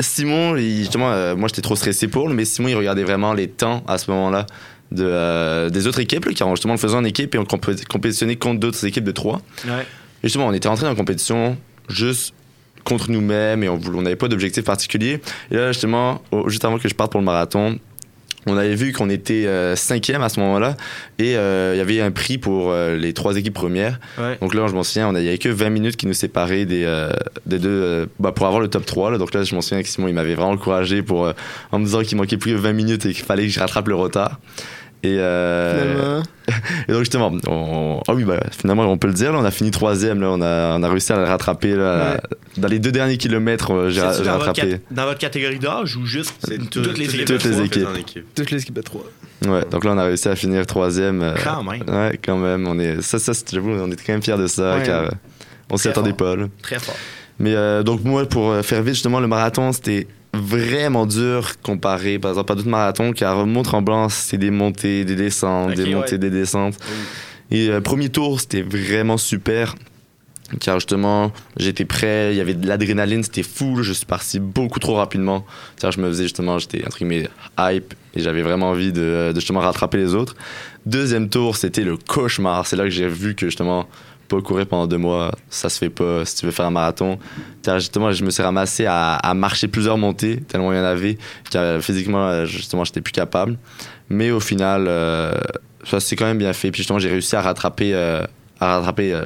Simon, il- justement, euh, moi j'étais trop stressé pour lui, mais Simon il regardait vraiment les temps à ce moment-là de, euh, des autres équipes, là, car justement on le faisait en équipe et on compé- compétitionnait contre d'autres équipes de trois.
Ouais.
Et justement, on était rentré dans la compétition juste contre nous-mêmes et on n'avait pas d'objectif particulier. Et là, justement, au- juste avant que je parte pour le marathon, on avait vu qu'on était euh, cinquième à ce moment-là et euh, il y avait un prix pour euh, les trois équipes premières.
Ouais.
Donc là, je m'en souviens, il n'y avait que 20 minutes qui nous séparaient des, euh, des deux euh, bah, pour avoir le top 3. Là. Donc là, je m'en souviens que Simon, il m'avait vraiment encouragé pour, euh, en me disant qu'il manquait plus que 20 minutes et qu'il fallait que je rattrape le retard. Et, euh, et donc justement, on, ah oui, bah, finalement, on peut le dire, là, on a fini troisième. Là, on, a, on a réussi à le rattraper. Là, Dans les deux derniers kilomètres, euh, j'ai
C'est-tu
j'ai
dans, votre
rattrapé.
cat- dans votre catégorie d'âge ou juste toutes,
tout-
les équipes?
toutes les équipes.
équipe.
Toutes les équipes de 3.
Ouais, donc là, on a réussi à finir troisième. euh,
Quand même.
Ouais, quand même. On est, ça, ça, j'avoue, on était quand même fiers de ça,
Ouais.
car on s'y attendait pas. là.
Très fort.
Mais euh, donc moi, pour faire vite, justement, le marathon, c'était vraiment dur comparé, par exemple, à d'autres marathons, car Mont-Tremblant, c'est des montées, des descentes, des montées,
ouais.
des descentes. Et euh, premier tour, c'était vraiment super. Car justement, j'étais prêt, il y avait de l'adrénaline, c'était fou, je suis parti beaucoup trop rapidement. Car je me faisais justement, j'étais entre guillemets hype et j'avais vraiment envie de, de justement rattraper les autres. Deuxième tour, c'était le cauchemar. C'est là que j'ai vu que justement, pas courir pendant deux mois, ça se fait pas si tu veux faire un marathon. Car justement, je me suis ramassé à, à marcher plusieurs montées, tellement il y en avait, car physiquement, euh, justement, j'étais plus capable. Mais au final, euh, ça s'est quand même bien fait. Puis justement, j'ai réussi à rattraper, euh, à rattraper euh,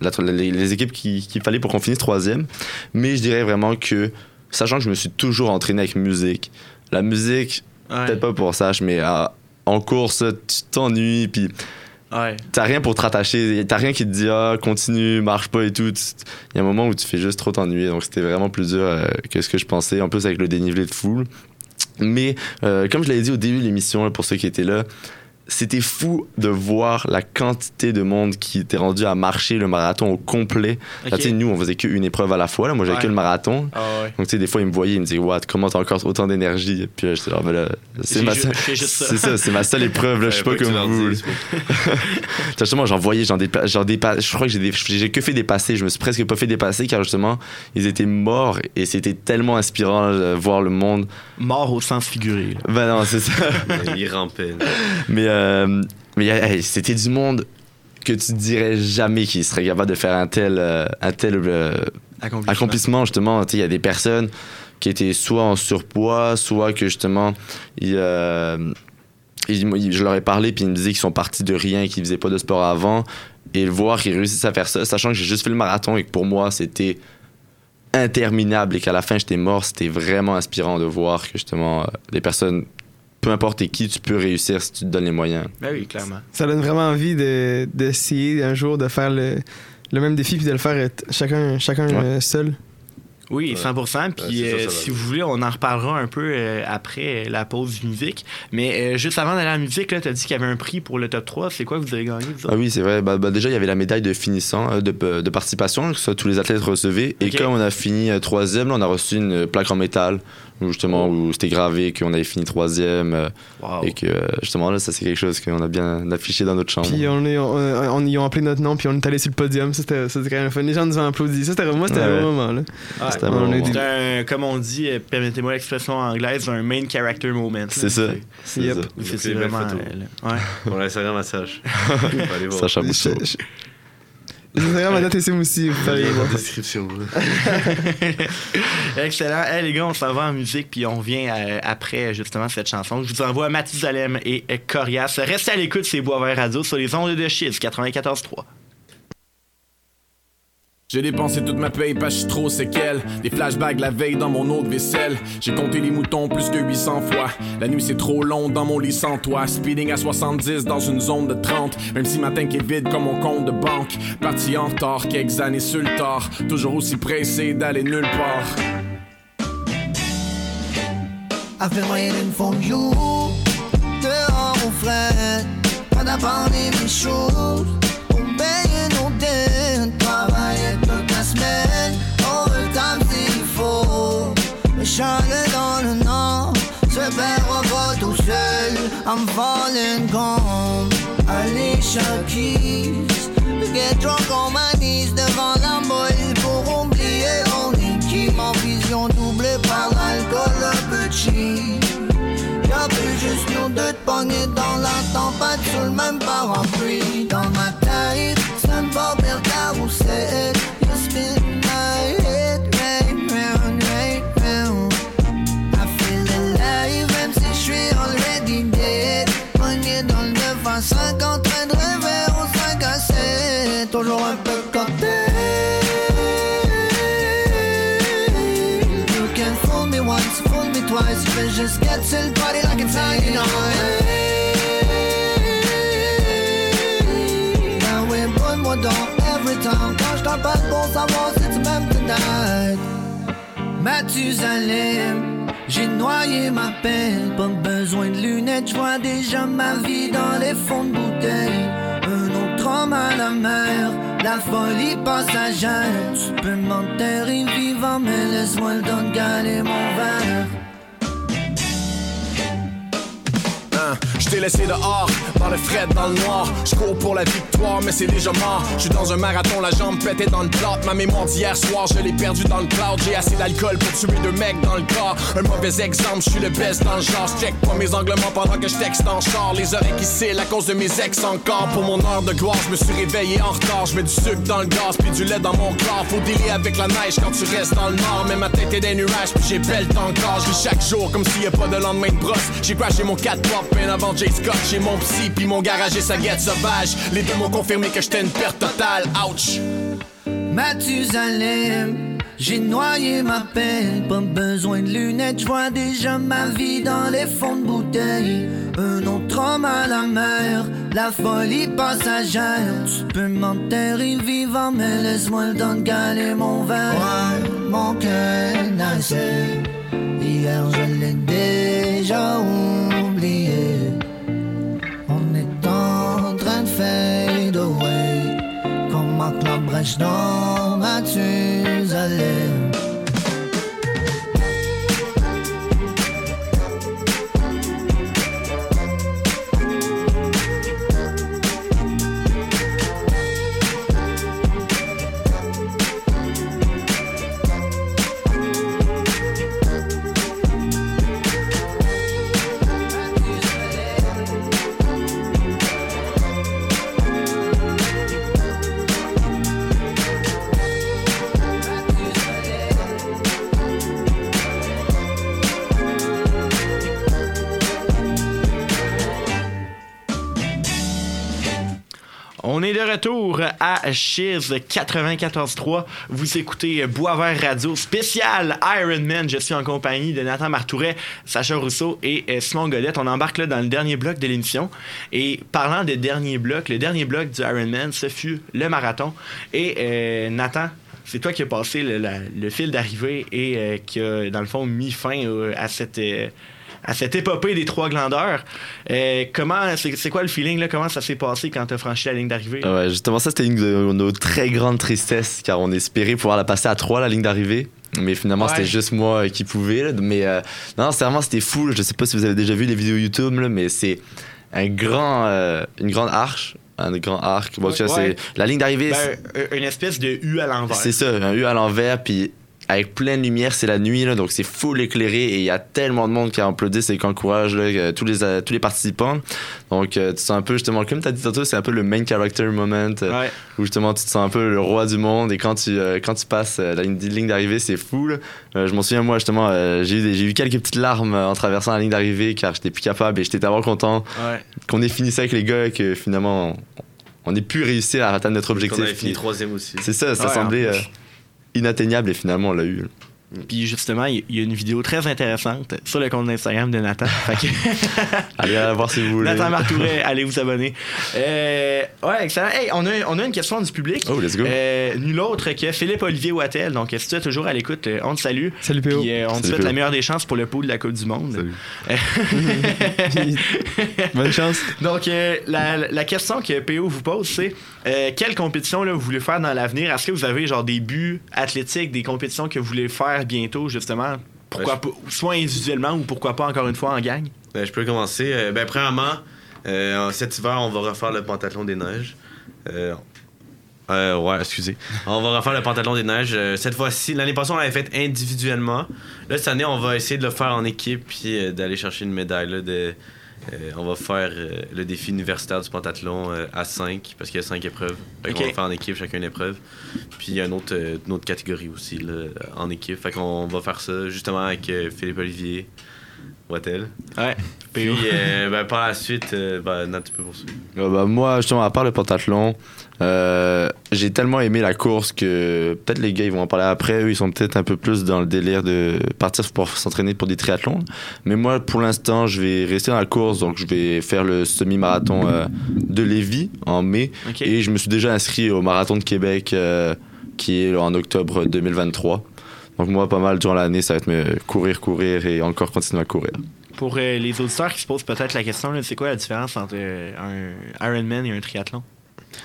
la- les, les équipes qui- qu'il fallait pour qu'on finisse troisième. Mais je dirais vraiment que, sachant que je me suis toujours entraîné avec musique, la musique,
Ouais.
peut-être pas pour ça, mais euh, en course, tu t'ennuies, puis T'as rien pour te rattacher, t'as rien qui te dit ah continue, marche pas et tout. Il y a un moment où tu fais juste trop t'ennuyer, donc c'était vraiment plus dur euh, que ce que je pensais, en plus avec le dénivelé de foule. Mais euh, comme je l'avais dit au début de l'émission, pour ceux qui étaient là, c'était fou de voir la quantité de monde qui était rendu à marcher le marathon au complet. Là,
Ok.
tu sais, nous, on faisait qu'une épreuve à la fois. Là. Moi, j'avais
Ouais.
que le marathon.
Ah ouais.
Donc, tu sais, des fois, ils me voyaient, ils me disaient, What, comment t'as encore autant d'énergie? Puis là, j'étais là, là, c'est ma
ju-
seule. C'est ça, c'est ma seule épreuve, là. Je suis pas
tu
comme vous. Justement, j'en voyais, j'en dépa- j'en dépa- je crois que j'ai des- j'ai que fait dépasser. Je me suis presque pas fait dépasser car justement, ils étaient morts et c'était tellement inspirant de voir le monde.
Mort au sens figuré. là.
Ben non, c'est ça.
mais Il rampait. là.
Mais, euh, mais hey, c'était du monde que tu dirais jamais qu'il serait capable de faire un tel, euh, un tel euh,
Accomplissement.
accomplissement justement il y a des personnes qui étaient soit en surpoids soit que justement ils, euh, ils- je leur ai parlé puis ils me disaient qu'ils sont partis de rien qu'ils faisaient pas de sport avant et le voir qu'ils réussissent à faire ça sachant que j'ai juste fait le marathon et que pour moi c'était interminable et qu'à la fin j'étais mort c'était vraiment inspirant de voir que justement euh, les personnes peu importe qui tu peux réussir si tu te donnes les moyens
Ben oui, clairement.
Ça donne vraiment envie de- d'essayer un jour de faire le, le même défi puis de le faire chacun, chacun
Ouais.
seul.
Oui,
Ouais.
100%. Puis euh,
ça, ça va
si vous voulez, on en reparlera un peu euh, après euh, la pause musique. Mais euh, juste avant d'aller à la musique, tu as dit qu'il y avait un prix pour le top 3. C'est quoi que vous avez gagné, vous
Ah oui, c'est vrai. Bah, bah, déjà, il y avait la médaille de finissant, euh, de, de participation, que ça, tous les athlètes recevaient. Et comme on a fini troisième, on a reçu une plaque en métal, où justement, où c'était gravé qu'on avait fini troisième. euh,
Wow.
Et que, euh, justement, là, ça, c'est quelque chose qu'on a bien affiché dans notre chambre.
Puis on est, on, on- ils ont appelé notre nom puis on est allé sur le podium. Ça, C'était c'était quand même fun. Les gens nous ont applaudi. Ça, c'était moi, c'était
Ouais.
un moment. Là.
Ah,
C'était un bon
a
comme on dit, euh, permettez-moi l'expression anglaise, un main character moment.
C'est ça. C'est
Yep.
vraiment. euh, ouais.
On laisse un massage. Faut aller voir.
Sacha
je- Instagram, ma date ici aussi. Vous pouvez aller
Lien dans
voir.
la description.
Excellent. Hey, les gars, on s'en va en musique, puis on revient euh, après justement cette chanson. Je vous envoie Mathusalem et euh, Corias. Restez à l'écoute, c'est Bois Vert Radio sur les ondes de Chiz 94.3.
J'ai dépensé toute ma paye parce que je suis trop séquelle. Des flashbacks la veille dans mon de vaisselle. J'ai compté les moutons plus que 800 fois. La nuit c'est trop long dans mon lit sans toi. Speeding à 70 dans une zone de 30. Même si ma tank est vide comme mon compte de banque. Parti en retard, quelques années sur le. Toujours aussi pressé d'aller nulle part.
Waiting for you. Dehors au pas d'abandonner mes choses. Mais chacun dans le nord se perdra pas tout seul. I'm falling gone. Allez, Keys. Get drunk on my knees devant la molle pour oublier on est qui. Ma vision doublée par l'alcool cheap. Y'a plus juste nous deux de pognés dans la tempête sous le même parapluie. Dans ma tête, c'est un bordel carrousel. 5 en train de rêver au 5 à 7, toujours un peu planté. You can fool me once, fool me twice, but just get to the body like it's 99. Now we're one more dog every time, quand je t'appelle pour savoir si tu m'aimes tonight. Mathusalem j'ai noyé ma peine. Pas besoin de lunettes, je vois déjà ma vie dans les fonds de bouteille. Un autre homme à la mer, la folie passagère. Tu peux m'enterrer vivant, mais laisse-moi le don de mon verre.
Je t'ai laissé dehors, dans le fret, dans le noir. Je cours pour la victoire, mais c'est déjà mort. Je suis dans un marathon, la jambe pétée dans le plot. Ma mémoire d'hier soir, je l'ai perdue dans le cloud. J'ai assez d'alcool pour tuer deux mecs dans le corps. Un mauvais exemple, je suis le best dans le genre. Check pas mes anglements pendant que je en char. Les oreilles qui scellent à cause de mes ex encore. Pour mon heure de gloire, je me suis réveillé en retard. Je mets du sucre dans le gaz, puis du lait dans mon corps. Faut dealer avec la neige quand tu restes dans le nord. Mais ma tête est des nuages, puis j'ai belle encore. Je vis chaque jour comme s'il y a pas de lendemain de brosse. J'ai crashé mon 4 pop bien avant Jay Scott. J'ai mon psy, puis mon garage et sa guette sauvage. Les deux m'ont confirmé que j'étais une perte totale. Ouch!
Mathusalem, j'ai noyé ma peine. Pas besoin de lunettes, je vois déjà ma vie dans les fonds de bouteille. Un autre homme à la mer, la folie passagère. Tu peux m'enterrer vivant, mais laisse-moi le don de galer mon verre. Ouais, mon cœur. Hier, je l'ai déjà oublié. Fade away. Comme Marc Labrèche dans Mathusalem.
On est de retour à Chiz 94.3. Vous écoutez Boisvert Radio spécial Iron Man. Je suis en compagnie de Nathan Martouret, Sacha Rousseau et euh, Simon Godette. On embarque là dans le dernier bloc de l'émission. Et parlant de dernier bloc, le dernier bloc du Iron Man, ce fut le marathon. Et euh, Nathan, c'est toi qui as passé le, fil d'arrivée et euh, qui a, dans le fond, mis fin à cette. À cette épopée des trois glandeurs. Euh, comment c'est quoi le feeling là? Comment ça s'est passé quand tu as franchi la ligne d'arrivée? Là?
Ouais, justement, ça, c'était une de nos très grandes tristesses, car on espérait pouvoir la passer à 3, la ligne d'arrivée. Mais finalement,
Ouais.
c'était juste moi euh, qui pouvais. là. Mais euh, non, c'est vraiment, c'était fou. Je sais pas si vous avez déjà vu les vidéos YouTube, là, mais c'est un grand, euh, une grande arche. Un grand arc. Bon,
Ouais.
c'est la ligne d'arrivée.
Ben, une espèce de U à l'envers.
C'est ça, un U à l'envers, puis avec pleine lumière, c'est la nuit, là, donc c'est full éclairé et il y a tellement de monde qui applaudissent et qui encourage là, euh, tous, les, euh, tous les participants. Donc euh, tu te sens un peu, justement, comme tu as dit tantôt, c'est un peu le main character moment euh,
Ouais.
où justement tu te sens un peu le roi du monde et quand tu, euh, quand tu passes euh, la ligne, ligne d'arrivée, c'est fou. là. Euh, je m'en souviens, moi, justement, euh, j'ai eu, des- j'ai eu quelques petites larmes en traversant la ligne d'arrivée car j'étais plus capable et j'étais tellement content
Ouais.
qu'on ait fini ça avec les gars et que finalement on ait pu réussir à atteindre notre
On
objectif.
avait fini troisième aussi.
C'est ça, ça
Ouais,
semblait
plus.
euh, inatteignable et finalement on l'a eu.
Puis justement, il y a une vidéo très intéressante sur le compte Instagram de Nathan. Que-
Allez la voir si vous voulez.
Nathan Martouret, allez vous abonner. Euh, ouais, excellent. Hey, on a, on a une question du public.
Oh, let's go.
Euh, nul autre que Philippe Olivier Wattel. Donc, si tu es toujours à l'écoute, euh, on te salue.
Salut PO.
Puis euh, on te souhaite
PO.
la meilleure des chances pour le pot de la Coupe du Monde.
Salut.
Bonne chance.
Donc, euh, la, la question que PO vous pose, c'est euh, quelle compétition là, vous voulez faire dans l'avenir? Est-ce que vous avez genre des buts athlétiques, des compétitions que vous voulez faire bientôt, justement? Pourquoi pas, soit individuellement ou pourquoi pas encore une fois en gang?
Ben, je peux commencer. Euh, ben, premièrement, euh, cet hiver, on va refaire le pantalon des neiges. Euh, euh, ouais, excusez. On va refaire le pantalon des neiges. Euh, cette fois-ci, l'année passée, on l'avait fait individuellement. Là, cette année, on va essayer de le faire en équipe puis euh, d'aller chercher une médaille. là, de, euh, on va faire euh, le défi universitaire du pentathlon euh, à 5 parce qu'il y a 5 épreuves. Fait qu'on
Ok.
va faire en équipe, chacun une épreuve. Puis il y a une autre, une autre catégorie aussi là, en équipe. Fait qu'on va faire ça justement avec Philippe Olivier. Wattel.
Ouais.
Puis, euh, ben, par la suite, euh, ben, Nat, tu peux poursuivre.
Bah, moi, justement, à part le pentathlon, euh, j'ai tellement aimé la course que peut-être les gars ils vont en parler après. Eux, ils sont peut-être un peu plus dans le délire de partir pour s'entraîner pour des triathlons. Mais moi, pour l'instant, je vais rester dans la course, donc je vais faire le semi-marathon euh, de Lévis en mai. Et je me suis déjà inscrit au marathon de Québec euh, qui est en octobre 2023. Donc moi, pas mal durant l'année, ça va être me courir, courir et encore continuer à courir.
Pour euh, les auditeurs qui se posent peut-être la question, c'est quoi la différence entre euh, un Ironman et un triathlon?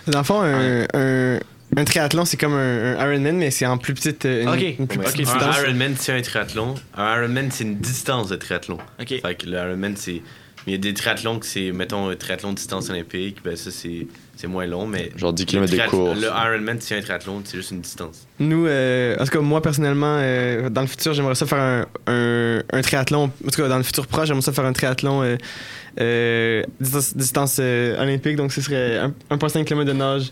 Dans le fond, un, un, un triathlon, c'est comme un, un Ironman, mais c'est en plus petite. euh, Une,
Ok.
une plus petite distance.
Un Ironman, c'est un triathlon. Un Ironman, c'est une distance de triathlon.
OK.
Fait que le Ironman, c'est. Il y a des triathlons que c'est, mettons, un triathlon de distance olympique, ben ça, c'est, c'est moins long, mais.
Genre 10
le
km de course.
Le Ironman, c'est un triathlon, c'est juste une distance.
Nous, euh, en tout cas, moi personnellement, euh, dans le futur, j'aimerais ça faire un, un, un triathlon. En tout cas, dans le futur proche, j'aimerais ça faire un triathlon euh, euh, distance, distance, euh, olympique. Donc, ce serait un- 1,5 km de nage,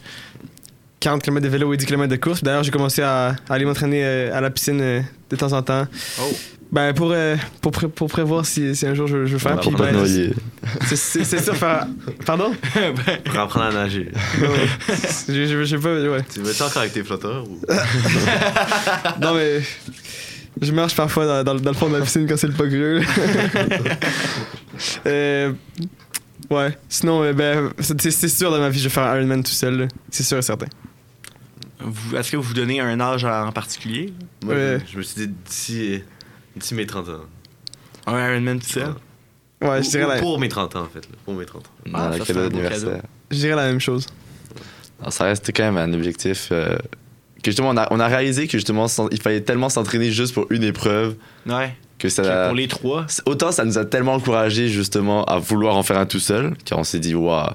40 km de vélo et 10 km de course. D'ailleurs, j'ai commencé à, à aller m'entraîner euh, à la piscine euh, de temps en temps.
Oh.
Ben, pour, euh, pour, pré- pour prévoir si, si un jour je, je veux faire.
Pour
Puis,
pas te
ben,
noyer.
c'est- sûr, faire. Pardon?
Pour apprendre à nager.
Ouais. Je je- je sais pas, ouais.
tu veux-tu encore avec tes flotteurs ou?
Non, mais. Je marche parfois dans, dans le- dans le fond de la piscine quand c'est le pas creux. euh, ouais. Sinon, euh, ben, c'est c'est sûr dans ma vie, je vais faire Ironman tout seul. là. C'est sûr et certain.
Vous- Est-ce que vous vous donnez un âge en particulier?
Moi,
Ouais.
je, je me suis dit d'ici, d'ici mes 30 ans.
Un Ironman tout seul?
Ouais, je dirais, la,
pour mes 30 ans, en fait. là. Pour mes 30 ans.
Ah, ça, un beau
d'anniversaire.
je dirais la même chose.
Alors, ça reste quand même un objectif euh, que justement on a, on a réalisé que justement il fallait tellement s'entraîner juste pour une épreuve
Ouais.
que ça
Que Pour les trois?
autant ça nous a tellement encouragé justement à vouloir en faire un tout seul car on s'est dit waouh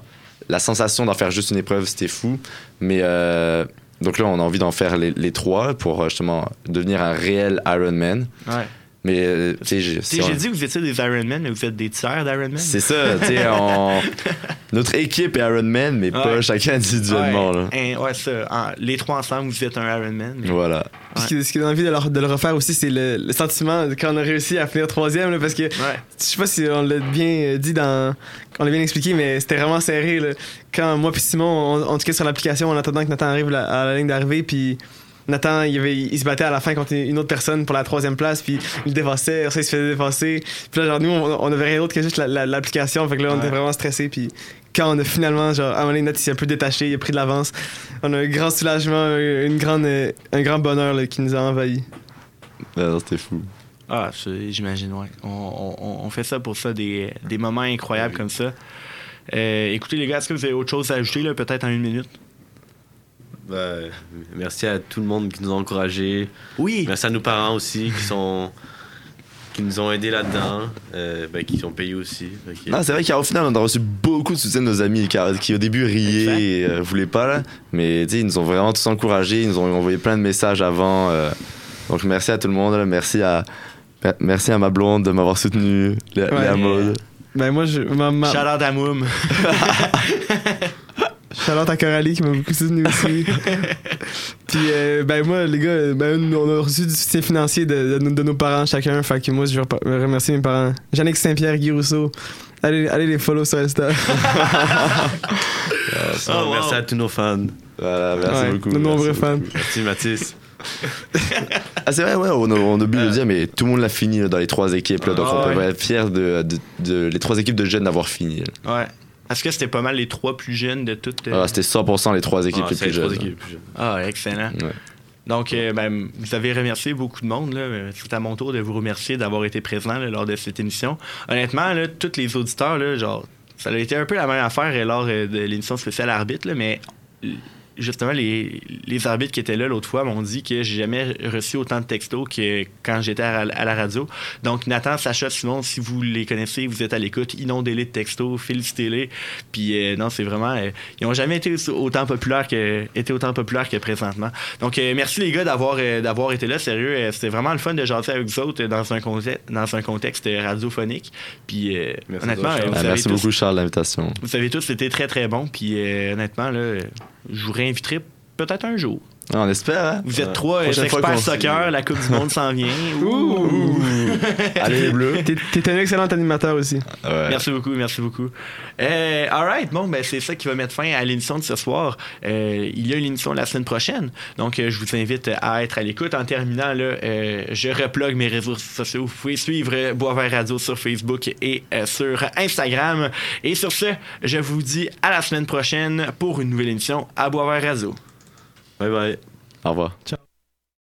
la sensation d'en faire juste une épreuve c'était fou mais euh, donc là on a envie d'en faire les, les trois pour euh, justement devenir un réel Ironman
Ouais.
Mais euh, tu sais j'ai-
Tu sais,
si on-
j'ai dit que vous étiez des Ironman, mais vous êtes des tiers d'Ironman?
c'est ça tu sais on- notre équipe est Ironman mais pas chacun individuellement là.
Ouais, hein, ouais, ça. En- les trois ensemble, vous êtes un Ironman. mais-
voilà
Puis Ce qui, ce qui donne envie de le, de le refaire aussi, c'est le, le sentiment de quand on a réussi à finir troisième. là, parce que
Ouais.
je sais pas si on l'a bien euh, dit dans. On l'a bien expliqué, mais c'était vraiment serré. là. Quand moi puis Simon, on, on sur l'application en attendant que Nathan arrive à la ligne d'arrivée, puis Nathan, il, avait- il se battait à la fin contre une autre personne pour la troisième place, puis il le dévassait, ça, il se faisait dépasser. Puis là, genre, nous, on, on avait rien d'autre que juste la- la- l'application, fait que là, on
Ouais.
était vraiment stressés, puis quand on a finalement, genre, à un moment donné, Nathan, il s'est un peu détaché, il a pris de l'avance. On a un grand soulagement, une grande, euh, un grand bonheur là, qui nous a envahis.
Ah, non, c'était fou
Ah, j'imagine, ouais. On, on- on fait ça pour ça, des, des moments incroyables comme ça. Euh, écoutez, les gars, est-ce que vous avez autre chose à ajouter, là, peut-être en une minute?
Ben, merci à tout le monde qui nous a encouragés.
Oui.
Merci à nos parents aussi qui sont qui nous ont aidés là-dedans, euh, ben, qui ont payé aussi.
Non, c'est vrai qu'au final, on a reçu beaucoup de soutien de nos amis qui, qui au début riaient et euh, voulaient pas, là. Mais tu sais, ils nous ont vraiment tous encouragés, ils nous ont envoyé plein de messages avant. euh. donc merci à tout le monde, là. merci à. mer- Merci à ma blonde de m'avoir soutenu, Léa
Ouais.
Maud.
Ben moi, je, ma, ma,
Shout out à Moum.
Shout-out à Coralie qui m'a beaucoup soutenu aussi. Puis, euh, ben moi, les gars, ben, on a reçu du soutien financier de, de nos- de nos parents chacun. Fait que moi, je veux remercier mes parents. Jannick Saint-Pierre, Guy Rousseau. Allez, allez les follow sur Insta.
Sinon,
Oh, wow.
Merci à tous nos fans.
Voilà, merci
Ouais,
beaucoup.
Nos nombreux fans.
Merci Mathis.
Ah, c'est vrai, ouais, on a, on oublié de le dire, mais tout le monde l'a fini là, dans les trois équipes. Là, donc
Ah,
on peut
ouais.
être fiers de, de, de- les trois équipes de jeunes d'avoir fini. là.
Ouais. Est-ce que c'était pas mal les trois plus jeunes de toutes? euh,
Ah, C'était 100% les trois équipes
Ah,
les plus
les trois équipes plus jeunes.
Ah, excellent.
Ouais.
Donc, euh, ben, vous avez remercié beaucoup de monde. C'est à mon tour de vous remercier d'avoir été présent là, lors de cette émission. Honnêtement, là, tous les auditeurs, là, genre, ça a été un peu la même affaire euh, lors euh, de l'émission spéciale Arbitre, là, mais justement, les, les arbitres qui étaient là l'autre fois m'ont dit que j'ai jamais reçu autant de textos que quand j'étais à, à la radio. Donc, Nathan, Sacha, Simon, si vous les connaissez, vous êtes à l'écoute, inondez-les de textos, félicitez-les. Puis, euh, non, c'est vraiment. euh, ils n'ont jamais été autant populaires que, été autant populaires que présentement. Donc, euh, merci les gars d'avoir euh, d'avoir été là. Sérieux, euh, c'était vraiment le fun de jaser avec vous autres euh, dans un contexte, dans un contexte radiophonique. Puis, euh,
Merci
honnêtement,
toi,
euh, vous
Ah,
avez
merci
tous-
beaucoup, Charles, l'invitation.
vous avez tous été très très bons. Puis, euh, honnêtement, là, euh, je vous réinviterai peut-être un jour.
On espère, hein?
Vous êtes trois euh, experts soccer, la Coupe du Monde s'en vient.
Ouh.
Allez, les bleus.
T'es un excellent animateur aussi.
Ouais.
Merci beaucoup, merci beaucoup. Euh, alright, bon, ben c'est ça qui va mettre fin à l'émission de ce soir. Euh, il y a une émission la semaine prochaine, donc euh, je vous invite à être à l'écoute. En terminant, là, euh, je replogue mes réseaux sociaux. Vous pouvez suivre Boisvert Radio sur Facebook et euh, sur Instagram. Et sur ce, je vous dis à la semaine prochaine pour une nouvelle émission à Boisvert Radio.
Bye bye.
Au revoir.
Ciao.